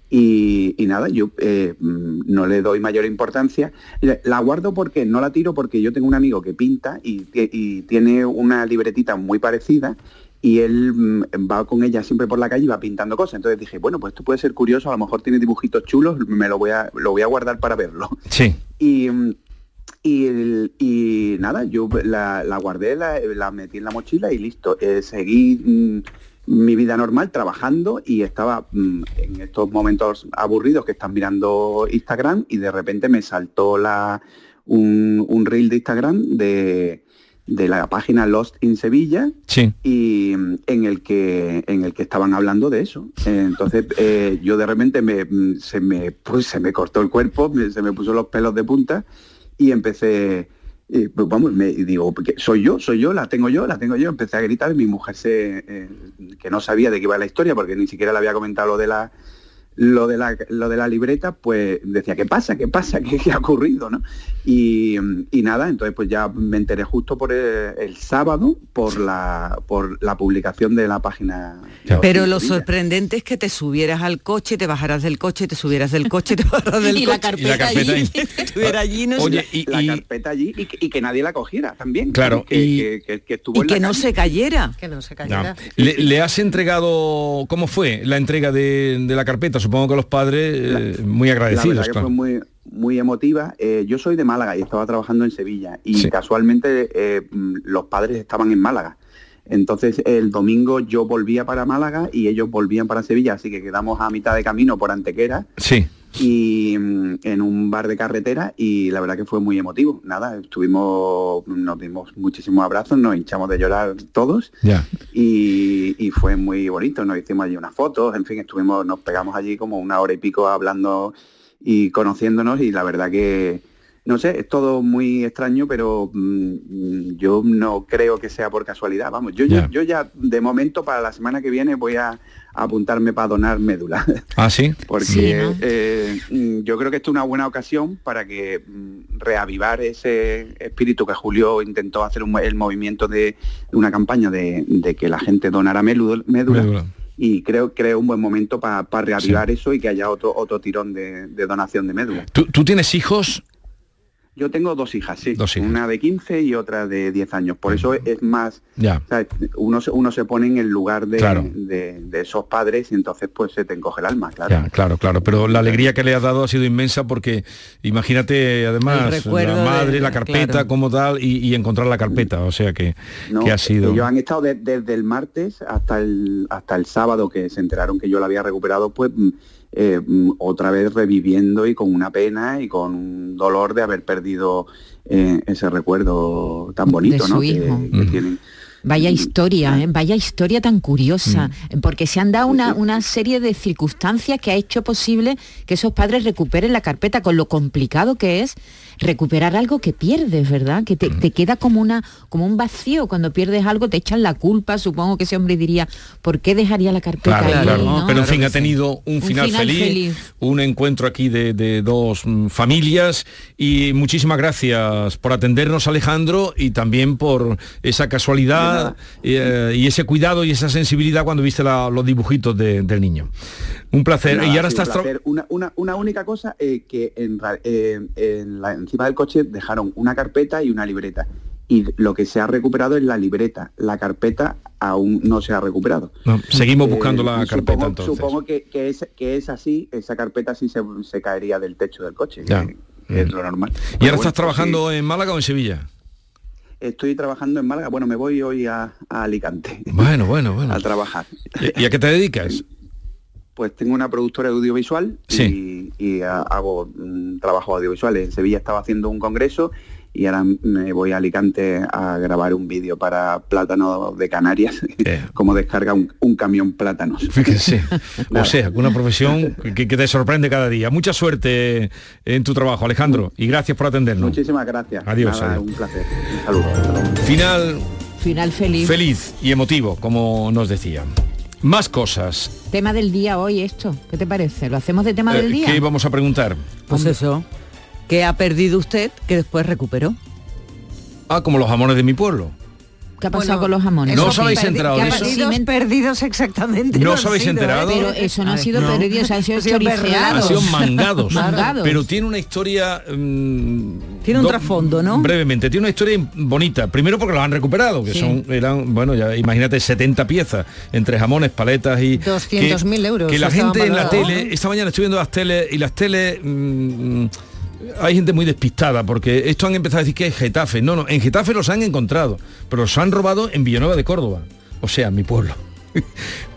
Y, y nada, yo eh, mm, no le doy mayor importancia. La- guardo porque no la tiro porque yo tengo un amigo que pinta y, tie- y tiene una libretita muy parecida y él mm, va con ella siempre por la calle y va pintando cosas. Entonces dije, bueno, pues esto puede ser curioso, a lo mejor tiene dibujitos chulos, me lo voy a, lo voy a guardar para verlo. Sí. Y, mm, y, nada, yo la, la guardé, la, la metí en la mochila y listo. Eh, seguí mi vida normal trabajando y estaba mm, en estos momentos aburridos que están mirando Instagram y de repente me saltó la, un, un reel de Instagram de, de la página Lost in Sevilla Sí. y mm, en el que en el que estaban hablando de eso entonces eh, yo de repente me, mm, se me pues, se me cortó el cuerpo me- se me puso los pelos de punta y empecé eh, pues vamos me y digo soy yo soy yo la tengo yo la tengo yo empecé a gritar y mi mujer se eh, que no sabía de qué iba la historia porque ni siquiera le había comentado lo de la lo de la, lo de la libreta, pues decía, ¿qué pasa? ¿Qué pasa? ¿Qué, qué ha ocurrido? ¿no? Y, y nada, entonces pues ya me enteré justo por el, el sábado por la, por la publicación de la página. Pero lo sorprendente es que te subieras al coche, te bajaras del coche, te subieras del coche, te bajaras del Y coche. la carpeta Y la carpeta allí. ahí. Estuviera allí, no sé. la, la carpeta allí y que, y que nadie la cogiera también. Claro, que, y- que- que- que estuvo Y en la que no calle. se cayera. Que no se Ya. ¿Le, le has entregado, cómo fue la entrega de, de la carpeta? Supongo que los padres eh, muy La agradecidos. verdad que claro. fue muy, muy emotiva. Eh, yo soy de Málaga y estaba trabajando en Sevilla y casualmente eh, mm, los padres estaban en Málaga. Entonces el domingo yo volvía para Málaga y ellos volvían para Sevilla, así que quedamos a mitad de camino por Antequera Sí. Y mm, en un bar de carretera y la verdad que fue muy emotivo. Nada, estuvimos, nos dimos muchísimos abrazos, nos hinchamos de llorar todos Ya. y, y fue muy bonito. Nos hicimos allí unas fotos, en fin, estuvimos, nos pegamos allí como una hora y pico hablando y conociéndonos y la verdad que no sé, es todo muy extraño, pero mm, yo no creo que sea por casualidad. Vamos, yo, Ya. yo, yo ya de momento para la semana que viene voy a apuntarme para donar médula. Ah, sí. Porque Sí, ¿no? eh, mm, yo creo que esto es una buena ocasión para que mm, reavivar ese espíritu que Julio intentó hacer un el movimiento de, de una campaña de, de que la gente donara médula, y creo que es un buen momento para reavivar eso y que haya otro otro tirón de, de donación de médula. ¿Tú, tú tienes hijos? Yo tengo dos hijas, sí, Dos hijas. una de 15 y otra de 10 años. Por eso es más, Ya. o sea, uno, se- uno se pone en el lugar de, Claro. de- de esos padres y entonces pues se te encoge el alma, claro. Ya, claro, claro, pero la alegría que le has dado ha sido inmensa porque imagínate además la madre, de- la carpeta claro. como tal y, y encontrar la carpeta, o sea que, No, que ha sido... Ellos han estado de- desde el martes hasta el hasta el sábado que se enteraron que yo la había recuperado, pues mm, eh, mm, otra vez reviviendo y con una pena y con un dolor de haber perdido eh, ese recuerdo tan bonito, De ¿no? su Que- hijo. que tienen. Vaya historia, ¿eh? vaya historia tan curiosa, porque se han dado una, una serie de circunstancias que ha hecho posible que esos padres recuperen la carpeta, con lo complicado que es recuperar algo que pierdes, ¿verdad? Que te, te queda como una como un vacío cuando pierdes algo, te echan la culpa, supongo que ese hombre diría, ¿por qué dejaría la carpeta Claro, ahí, claro. no? Pero en fin, ha tenido un Un final, final feliz, feliz. un encuentro aquí de, de dos mm, familias y muchísimas gracias por atendernos Alejandro y también por esa casualidad eh, y ese cuidado y esa sensibilidad cuando viste la- los dibujitos de- del niño. Un placer. Nada, y ahora un estás... Una, una- una única cosa eh, que en, ra- eh, en la- encima del coche dejaron una carpeta y una libreta. Y lo que se ha recuperado es la libreta. La carpeta aún no se ha recuperado. No, seguimos buscando Eh, la y carpeta supongo, entonces. Supongo que, que es, que es así, esa carpeta sí se, se caería del techo del coche, Ya. que, que es lo normal. ¿Y ahora bueno, estás pues trabajando en Málaga o en Sevilla? estoy trabajando en Málaga. Bueno, me voy hoy a, a Alicante Bueno, bueno, bueno. a trabajar. ¿Y, y a qué te dedicas? Pues tengo una productora audiovisual y, y, ah, hago mm, trabajo audiovisual. En Sevilla estaba haciendo un congreso y ahora me voy a Alicante a grabar un vídeo para Plátano de Canarias, como descarga un, un camión plátanos. Fíjese. O sea, una profesión que, que te sorprende cada día. Mucha suerte en tu trabajo, Alejandro, y gracias por atendernos. Muchísimas gracias. Adiós, Nada, adiós. Un placer. Un saludo. Final Final feliz. feliz y emotivo, como nos decía. Más cosas. Tema del día hoy esto, ¿qué te parece? ¿Lo hacemos de tema del Eh, día? ¿Qué vamos a preguntar? Pues eso. ¿Qué ha perdido usted que después recuperó? Ah, como los jamones de mi pueblo. ¿Qué ha pasado con los jamones? ¿No os habéis enterado ¿Qué ha de eso? Perdidos exactamente. ¿No os habéis enterado? Pero eso no ha sido No. perdido, se han sido Ha sido choriceados. berlados. Ha sido mangados. Mangados. Pero tiene una historia... mm, Tiene un do- trasfondo, ¿no? Brevemente, tiene una historia bonita. Primero porque los han recuperado, que Sí. son, eran, bueno, ya imagínate, 70 piezas entre jamones, paletas y... 200.000 que- euros Que la gente en la tele, esta mañana estoy viendo las teles y las teles... mm, hay gente muy despistada porque esto han empezado a decir que es Getafe. No, no, en Getafe los han encontrado, pero los han robado en Villanueva de Córdoba, o sea, mi pueblo.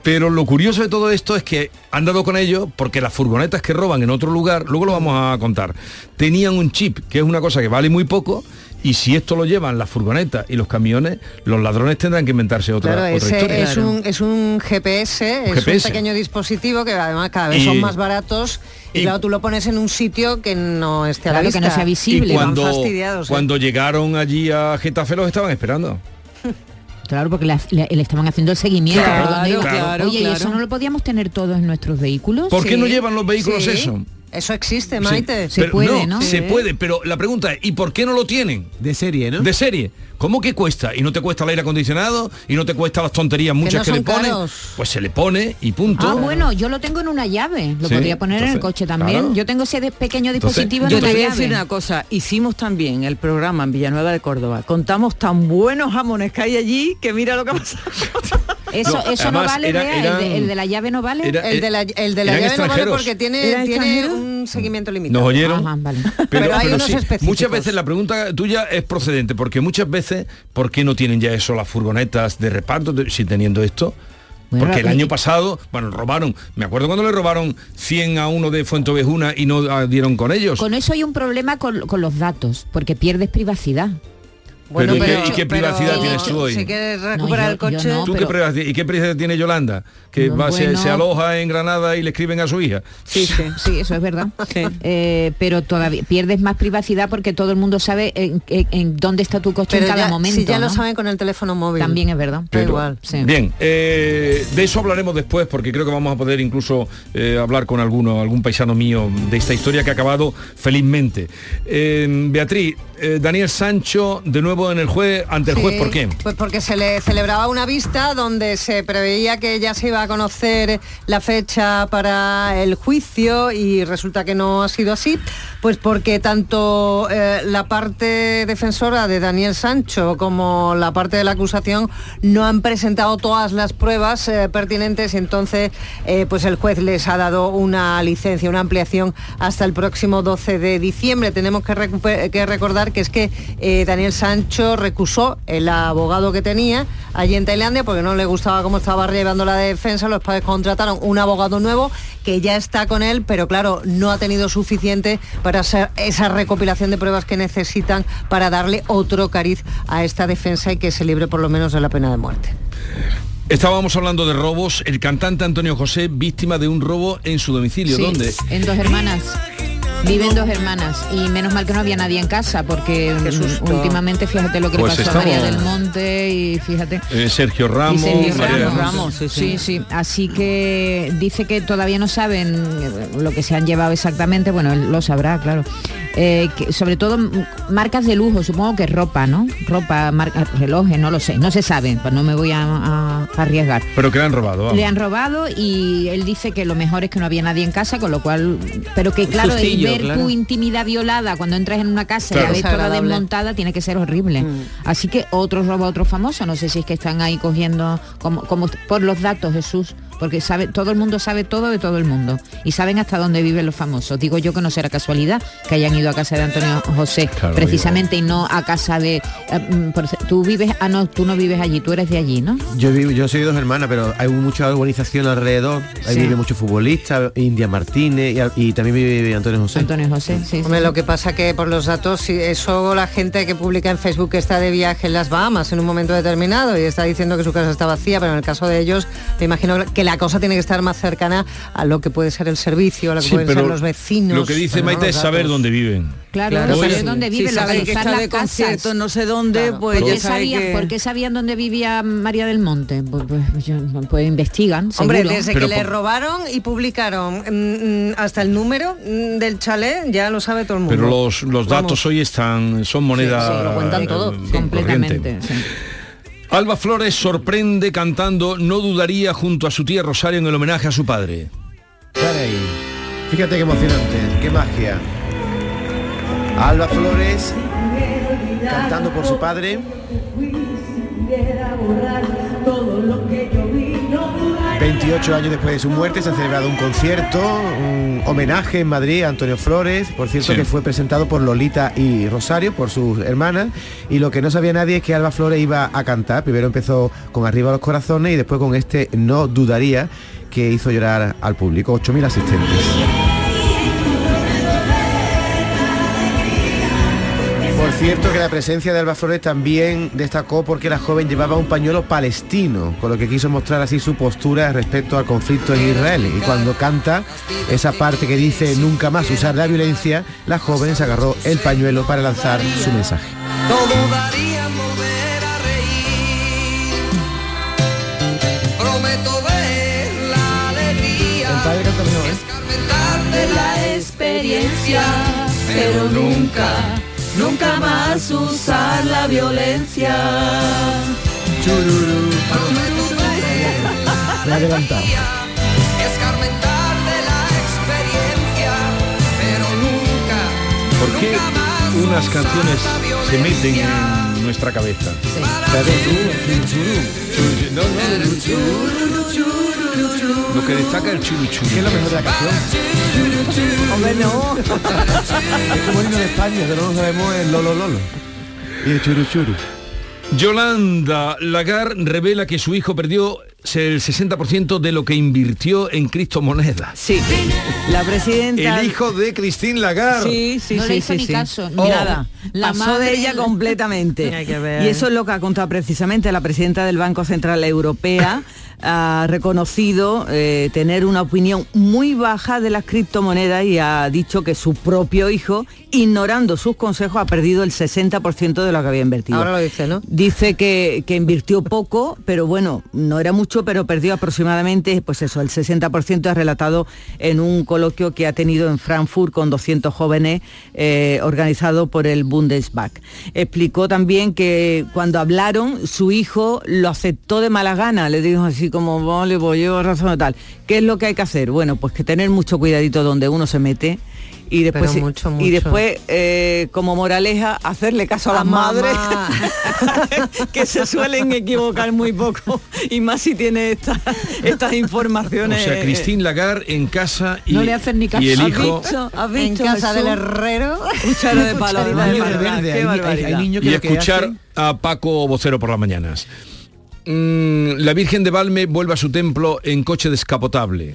Pero lo curioso de todo esto es que han dado con ellos porque las furgonetas que roban en otro lugar, luego lo vamos a contar, tenían un chip, que es una cosa que vale muy poco, y si esto lo llevan las furgonetas y los camiones, los ladrones tendrán que inventarse otra, Claro, otra ese historia. es, un, es un GPS, es GPS. un pequeño dispositivo que además cada vez Y- son más baratos y, y- claro, tú lo pones en un sitio que no esté a la Claro, que vista. no sea visible. Y Van cuando, fastidiados, ¿eh? cuando llegaron allí a Getafe los estaban esperando. Claro, porque la- le, le estaban haciendo el seguimiento. Claro, por donde iba. claro, Oye, ¿y eso no lo podíamos tener todos en nuestros vehículos? ¿Por qué Sí, no llevan los vehículos sí. eso? Eso existe, Sí, Maite. Se pero puede, ¿no? Se Sí. puede, pero la pregunta es, ¿y por qué no lo tienen? De serie, ¿no? De serie. ¿Cómo que cuesta? ¿Y no te cuesta el aire acondicionado? ¿Y no te cuesta las tonterías muchas no que, le caros. Pues se le pone y punto. Ah, bueno, yo lo tengo en una llave. Lo Sí, podría poner en el entonces, coche también. claro. Yo tengo ese pequeño Entonces, dispositivo en Yo te voy a decir una cosa, hicimos también el programa en Villanueva de Córdoba. Contamos tan buenos jamones que hay allí que mira lo que ha pasado. Eso, No, eso no además, vale, era- el, de, el de la llave no vale. Era- El de la, el de la Eran llave no vale porque tiene, ¿Eran tiene un seguimiento limitado. ¿Nos oyeron? Ajá, vale. Pero hay unos específicos. muchas veces la pregunta tuya es procedente, porque muchas veces, ¿por qué no tienen ya eso las furgonetas de reparto de- si teniendo esto? Bueno, Porque el año pasado, bueno, robaron, me acuerdo cuando le robaron 100 a uno de Fuentovejuna y no ah, dieron con ellos. Con eso hay un problema con, con los datos, porque pierdes privacidad. Pero, ¿y qué- pero- ¿y qué pero privacidad tienes tú hoy? Si quieres recuperar el coche... ¿Tú qué privacidad- ¿Y qué privacidad tiene Yolanda? Que No, va, se- bueno. se, aloja en Granada y le escriben a su hija. Sí, sí, sí, eso es verdad. Eh, pero todavía pierdes más privacidad porque todo el mundo sabe en, en- en dónde está tu coche Pero en cada ya- momento. si ya lo saben con el teléfono móvil. También es verdad. Da igual. Bien, eh, de eso hablaremos después porque creo que vamos a poder incluso eh, hablar con alguno, algún paisano mío de esta historia que ha acabado felizmente. Eh, Beatriz, eh, Daniel Sancho de nuevo en el juez, ante el Sí, juez, ¿por qué? Pues porque se le celebraba una vista donde se preveía que ya se iba a conocer la fecha para el juicio y resulta que no ha sido así, pues porque tanto eh, la parte defensora de Daniel Sancho como la parte de la acusación no han presentado todas las pruebas eh, pertinentes y entonces eh, pues el juez les ha dado una licencia, una ampliación hasta el próximo 12 de diciembre. Tenemos que, que recordar que es que Daniel Sancho recusó el abogado que tenía allí en Tailandia porque no le gustaba cómo estaba llevando la defensa. Los padres contrataron un abogado nuevo que ya está con él, pero claro, no ha tenido suficiente para hacer esa recopilación de pruebas que necesitan para darle otro cariz a esta defensa y que se libre por lo menos de la pena de muerte. Estábamos hablando de robos. El cantante Antonio José, víctima de un robo en su domicilio. Sí, ¿Dónde? En dos hermanas. Viven dos hermanas y menos mal que no había nadie en casa porque mm, últimamente fíjate lo que Pues le pasó a María del Monte y fíjate Eh, Sergio Ramos. y Sergio María- Ramos, sí, sí. Así que dice que todavía no saben lo que se han llevado exactamente. Bueno, él lo sabrá, claro. Eh, que sobre todo mm, marcas de lujo, supongo que ropa, ¿no? Ropa, marcas, relojes, no lo sé. No se sabe, pues no me voy a, a- a arriesgar. Pero que le han robado. vamos. Le han robado y él dice que lo mejor es que no había nadie en casa, con lo cual, pero que claro, el sustillo, ver claro. tu intimidad violada cuando entras en una casa Claro. y la ves toda desmontada tiene que ser horrible. Así que otro robo a otro famoso, no sé si es que están ahí cogiendo como, como por los datos, Jesús, porque sabe, todo el mundo sabe todo de todo el mundo y saben hasta dónde viven los famosos. Digo yo que no será casualidad que hayan ido a casa de Antonio José Claro, precisamente y no a casa de eh, mm, por- tú vives, ah no, tú no vives allí, tú eres de allí, ¿no? Yo vivo, yo soy dos hermanas, pero hay mucha urbanización alrededor. Ahí Sí. vive muchos futbolistas, India Martínez y, y también vive Antonio José. Antonio José, sí. Hombre, lo que pasa que por los datos, si eso la gente que publica en Facebook que está de viaje en las Bahamas en un momento determinado y está diciendo que su casa está vacía, pero en el caso de ellos, me imagino que la cosa tiene que estar más cercana a lo que puede ser el servicio, a lo que Sí, pueden ser pero los vecinos. Lo que dice Bueno, Maite es saber dónde viven. Claro, Claro, saber sí. dónde Si vive, saben que localizar está las de casas. concierto, no sé dónde, pues ¿Por ya qué, sabían, que- por qué sabían dónde vivía María del Monte? Pues, pues, yo- pues investigan, Hombre, seguro. desde que le robaron y publicaron mm, mm, hasta el número mm, del chalet, ya lo sabe todo el mundo. Pero los, los datos Vamos. hoy están son moneda Sí, sí, lo cuentan todo, eh, completamente. Alba Flores sorprende cantando No dudaría junto a su tía Rosario en el homenaje a su padre. Caray, Fíjate qué emocionante, qué magia. Alba Flores cantando por su padre. 28 años después de su muerte se ha celebrado un concierto, un homenaje en Madrid a Antonio Flores, por cierto Sí. que fue presentado por Lolita y Rosario, por sus hermanas, y lo que no sabía nadie es que Alba Flores iba a cantar, primero empezó con Arriba los Corazones y después con este No Dudaría, que hizo llorar al público, 8.000 asistentes. Cierto que la presencia de Alba Flores también destacó porque la joven llevaba un pañuelo palestino, con lo que quiso mostrar así su postura respecto al conflicto en Israel. Y cuando canta esa parte que dice nunca más usar la violencia, la joven se agarró el pañuelo para lanzar su mensaje. ¿eh? La experiencia, pero nunca, nunca más usar la violencia. Ver Me ha adelantado. escarmentar de la experiencia, pero nunca, ¿Por qué unas canciones se meten en nuestra cabeza? No, no, Lo que destaca el churu churu. ¿Qué es lo mejor de la canción? Hombre, no. Es como el himno de España, que no lo sabemos es Lolo Lolo. Y el churu churu. Yolanda Lagar revela que su hijo perdió el 60% de lo que invirtió en criptomonedas. Sí. La presidenta... El hijo de Christine Lagarde. Sí, sí, No sí, le hizo sí, ni sí. caso, Oh, nada. La Pasó madre- de ella completamente. Hay que ver. Y eso es lo que ha contado precisamente la presidenta del Banco Central Europea. Ha reconocido eh, tener una opinión muy baja de las criptomonedas y ha dicho que su propio hijo, ignorando sus consejos, ha perdido el 60% de lo que había invertido. Ahora lo dice, ¿no? Dice que, que invirtió poco, pero bueno, no era mucho, pero perdió aproximadamente, pues eso, el 60% ha relatado en un coloquio que ha tenido en Frankfurt con 200 jóvenes eh, organizado por el Bundesbank. Explicó también que cuando hablaron, su hijo lo aceptó de mala gana, le dijo así como, vale, pues llevo razón tal. ¿Qué es lo que hay que hacer? Bueno, pues que tener mucho cuidadito donde uno se mete. Y después, mucho, mucho. y después eh, como moraleja, hacerle caso a, A las madres que se suelen equivocar muy poco y más si tiene esta- estas O informaciones. sea, Christine Lagarde en casa y, No le hacen ni caso. y el ¿Has hijo... visto? ¿Has En casa del herrero. Cuchara de palo. De hay- hay- hay niños que y escuchar hacen- a Paco Vocero por las mañanas. Mm, la Virgen de Valme vuelve a su templo en coche descapotable.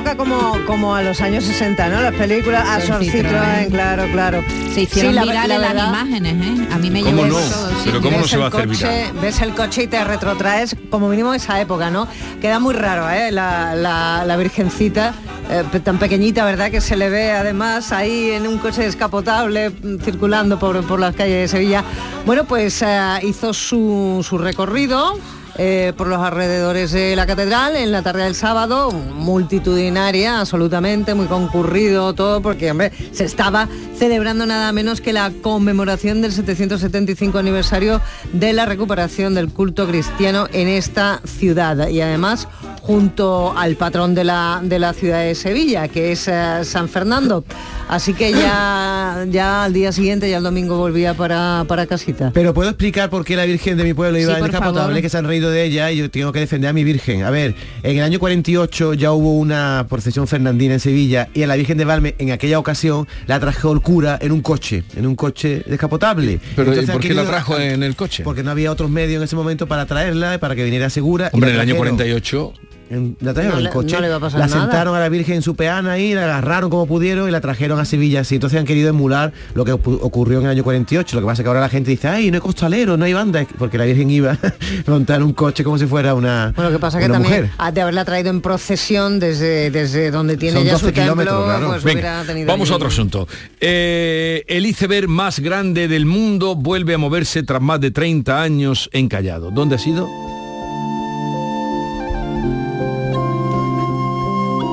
Evoca como, como a los años 60, ¿no? Las películas, a Sor Citroën. Claro, claro. Se hicieron Sí, la- virales la las imágenes, ¿eh? A mí me ¿Cómo llegó no? todo, sí. Pero ¿cómo no ves se va a hacer coche, viral? Ves el coche y te retrotraes como mínimo esa época, ¿no? Queda muy raro, ¿eh? La, la- la virgencita, eh, tan pequeñita, ¿verdad? Que se le ve además ahí en un coche descapotable mm, circulando por, por las calles de Sevilla. Bueno, pues eh, hizo su, su recorrido. Eh, por los alrededores de la catedral en la tarde del sábado, multitudinaria, absolutamente, muy concurrido todo, porque hombre, se estaba celebrando nada menos que la conmemoración del 775 aniversario de la recuperación del culto cristiano en esta ciudad. Y además junto al patrón de la, de la ciudad de Sevilla, que es eh, San Fernando. Así que ya, ya al día siguiente, ya el domingo volvía para, para casita. Pero puedo explicar por qué la Virgen de mi pueblo iba Sí, en que se han reído de ella y yo tengo que defender a mi Virgen. A ver, en el año 48 ya hubo una procesión fernandina en Sevilla y a la Virgen de Valme en aquella ocasión la trajo el cura en un coche, en un coche descapotable. Pero ¿y Entonces por qué la trajo en el coche? Porque no había otros medios en ese momento para traerla, para que viniera segura. y Hombre, en el año trajeron. 48... En- la trajeron No en le- coche, no le va a pasar la nada. sentaron a la Virgen en su peana y la agarraron como pudieron y la trajeron a Sevilla así. Entonces han querido emular lo que ocurrió en el año 48. Lo que pasa es que ahora la gente dice, ay, no hay costalero, no hay banda, porque la Virgen iba a montar un coche como si fuera una, Bueno, lo que pasa es que también mujer. ha de haberla traído en procesión desde, desde donde tiene Son ya 12 su templo, kilómetros, claro. pues Venga, hubiera tenido vamos allí- a otro asunto. Eh, el iceberg más grande del mundo vuelve a moverse tras más de 30 años encallado. ¿Dónde ha sido?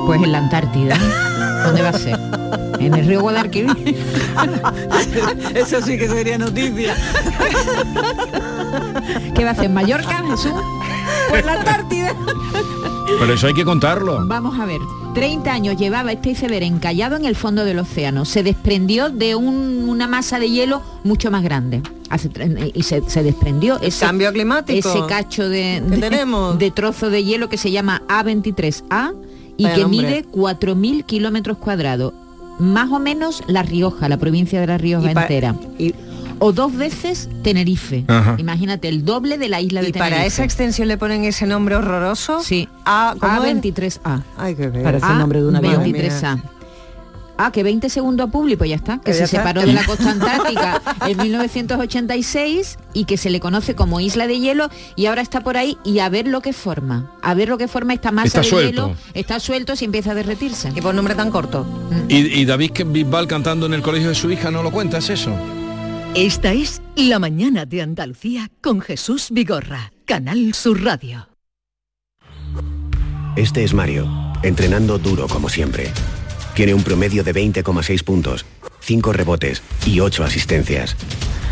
Pues en la Antártida. ¿Dónde va a ser? En el río Guadalquivir. Eso sí que sería noticia. ¿Qué va a hacer? ¿En Mallorca, Jesús? Pues la Antártida. Pero eso hay que contarlo. Vamos a ver. 30 años llevaba este iceberg encallado en el fondo del océano. Se desprendió de un- una masa de hielo mucho más grande. Hace y se, se desprendió ese Cambio climático. ese cacho de, ¿Qué de- tenemos? de trozo de hielo que se llama A23A y Vaya que nombre. mide 4.000 kilómetros cuadrados. Más o menos La Rioja, la provincia de La Rioja Y entera. y- o dos veces Tenerife. Ajá. Imagínate, el doble de la isla de Y Tenerife. para esa extensión le ponen ese nombre horroroso. Sí. A, ¿cómo es? A23A. Ay, qué. Parece el nombre de un avión. 23A. Ah, que 20 segundos a pues ya está, que ya se está. separó de la costa antártica en 1986 y que se le conoce como isla de hielo y ahora está por ahí y a ver lo que forma, a ver lo que forma esta masa Está de suelto. hielo, está suelto si empieza a derretirse. Y por nombre tan corto. ¿Y, y David Bisbal cantando en el colegio de su hija no lo cuentas eso? Esta es La mañana de Andalucía con Jesús Vigorra, Canal Sur Radio. Este es Mario, entrenando duro como siempre. Tiene un promedio de 20,6 puntos, 5 rebotes y 8 asistencias.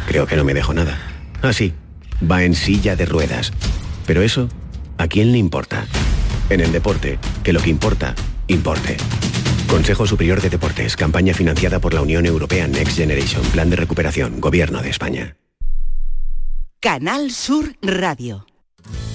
Creo que no me dejo nada. Ah, sí, va en silla de ruedas. Pero eso, ¿a quién le importa? En el deporte, que lo que importa, importe. Consejo Superior de Deportes, campaña financiada por la Unión Europea Next Generation, Plan de Recuperación, Gobierno de España. Canal Sur Radio.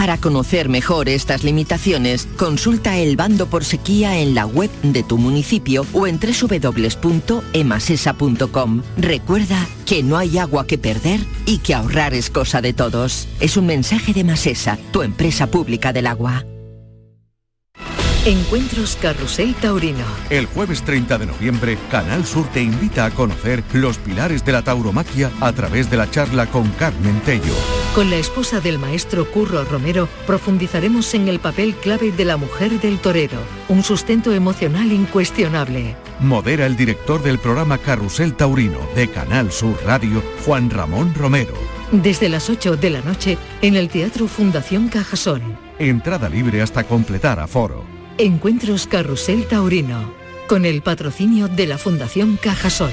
Para conocer mejor estas limitaciones, consulta el bando por sequía en la web de tu municipio o en www.emasesa.com. Recuerda que no hay agua que perder y que ahorrar es cosa de todos. Es un mensaje de Masesa, tu empresa pública del agua. Encuentros Carrusel Taurino. El jueves 30 de noviembre, Canal Sur te invita a conocer los pilares de la tauromaquia a través de la charla con Carmen Tello. Con la esposa del maestro Curro Romero profundizaremos en el papel clave de la mujer del torero, un sustento emocional incuestionable. Modera el director del programa Carrusel Taurino de Canal Sur Radio, Juan Ramón Romero. Desde las 8 de la noche en el Teatro Fundación Cajasol. Entrada libre hasta completar aforo. Encuentros Carrusel Taurino, con el patrocinio de la Fundación Cajasol.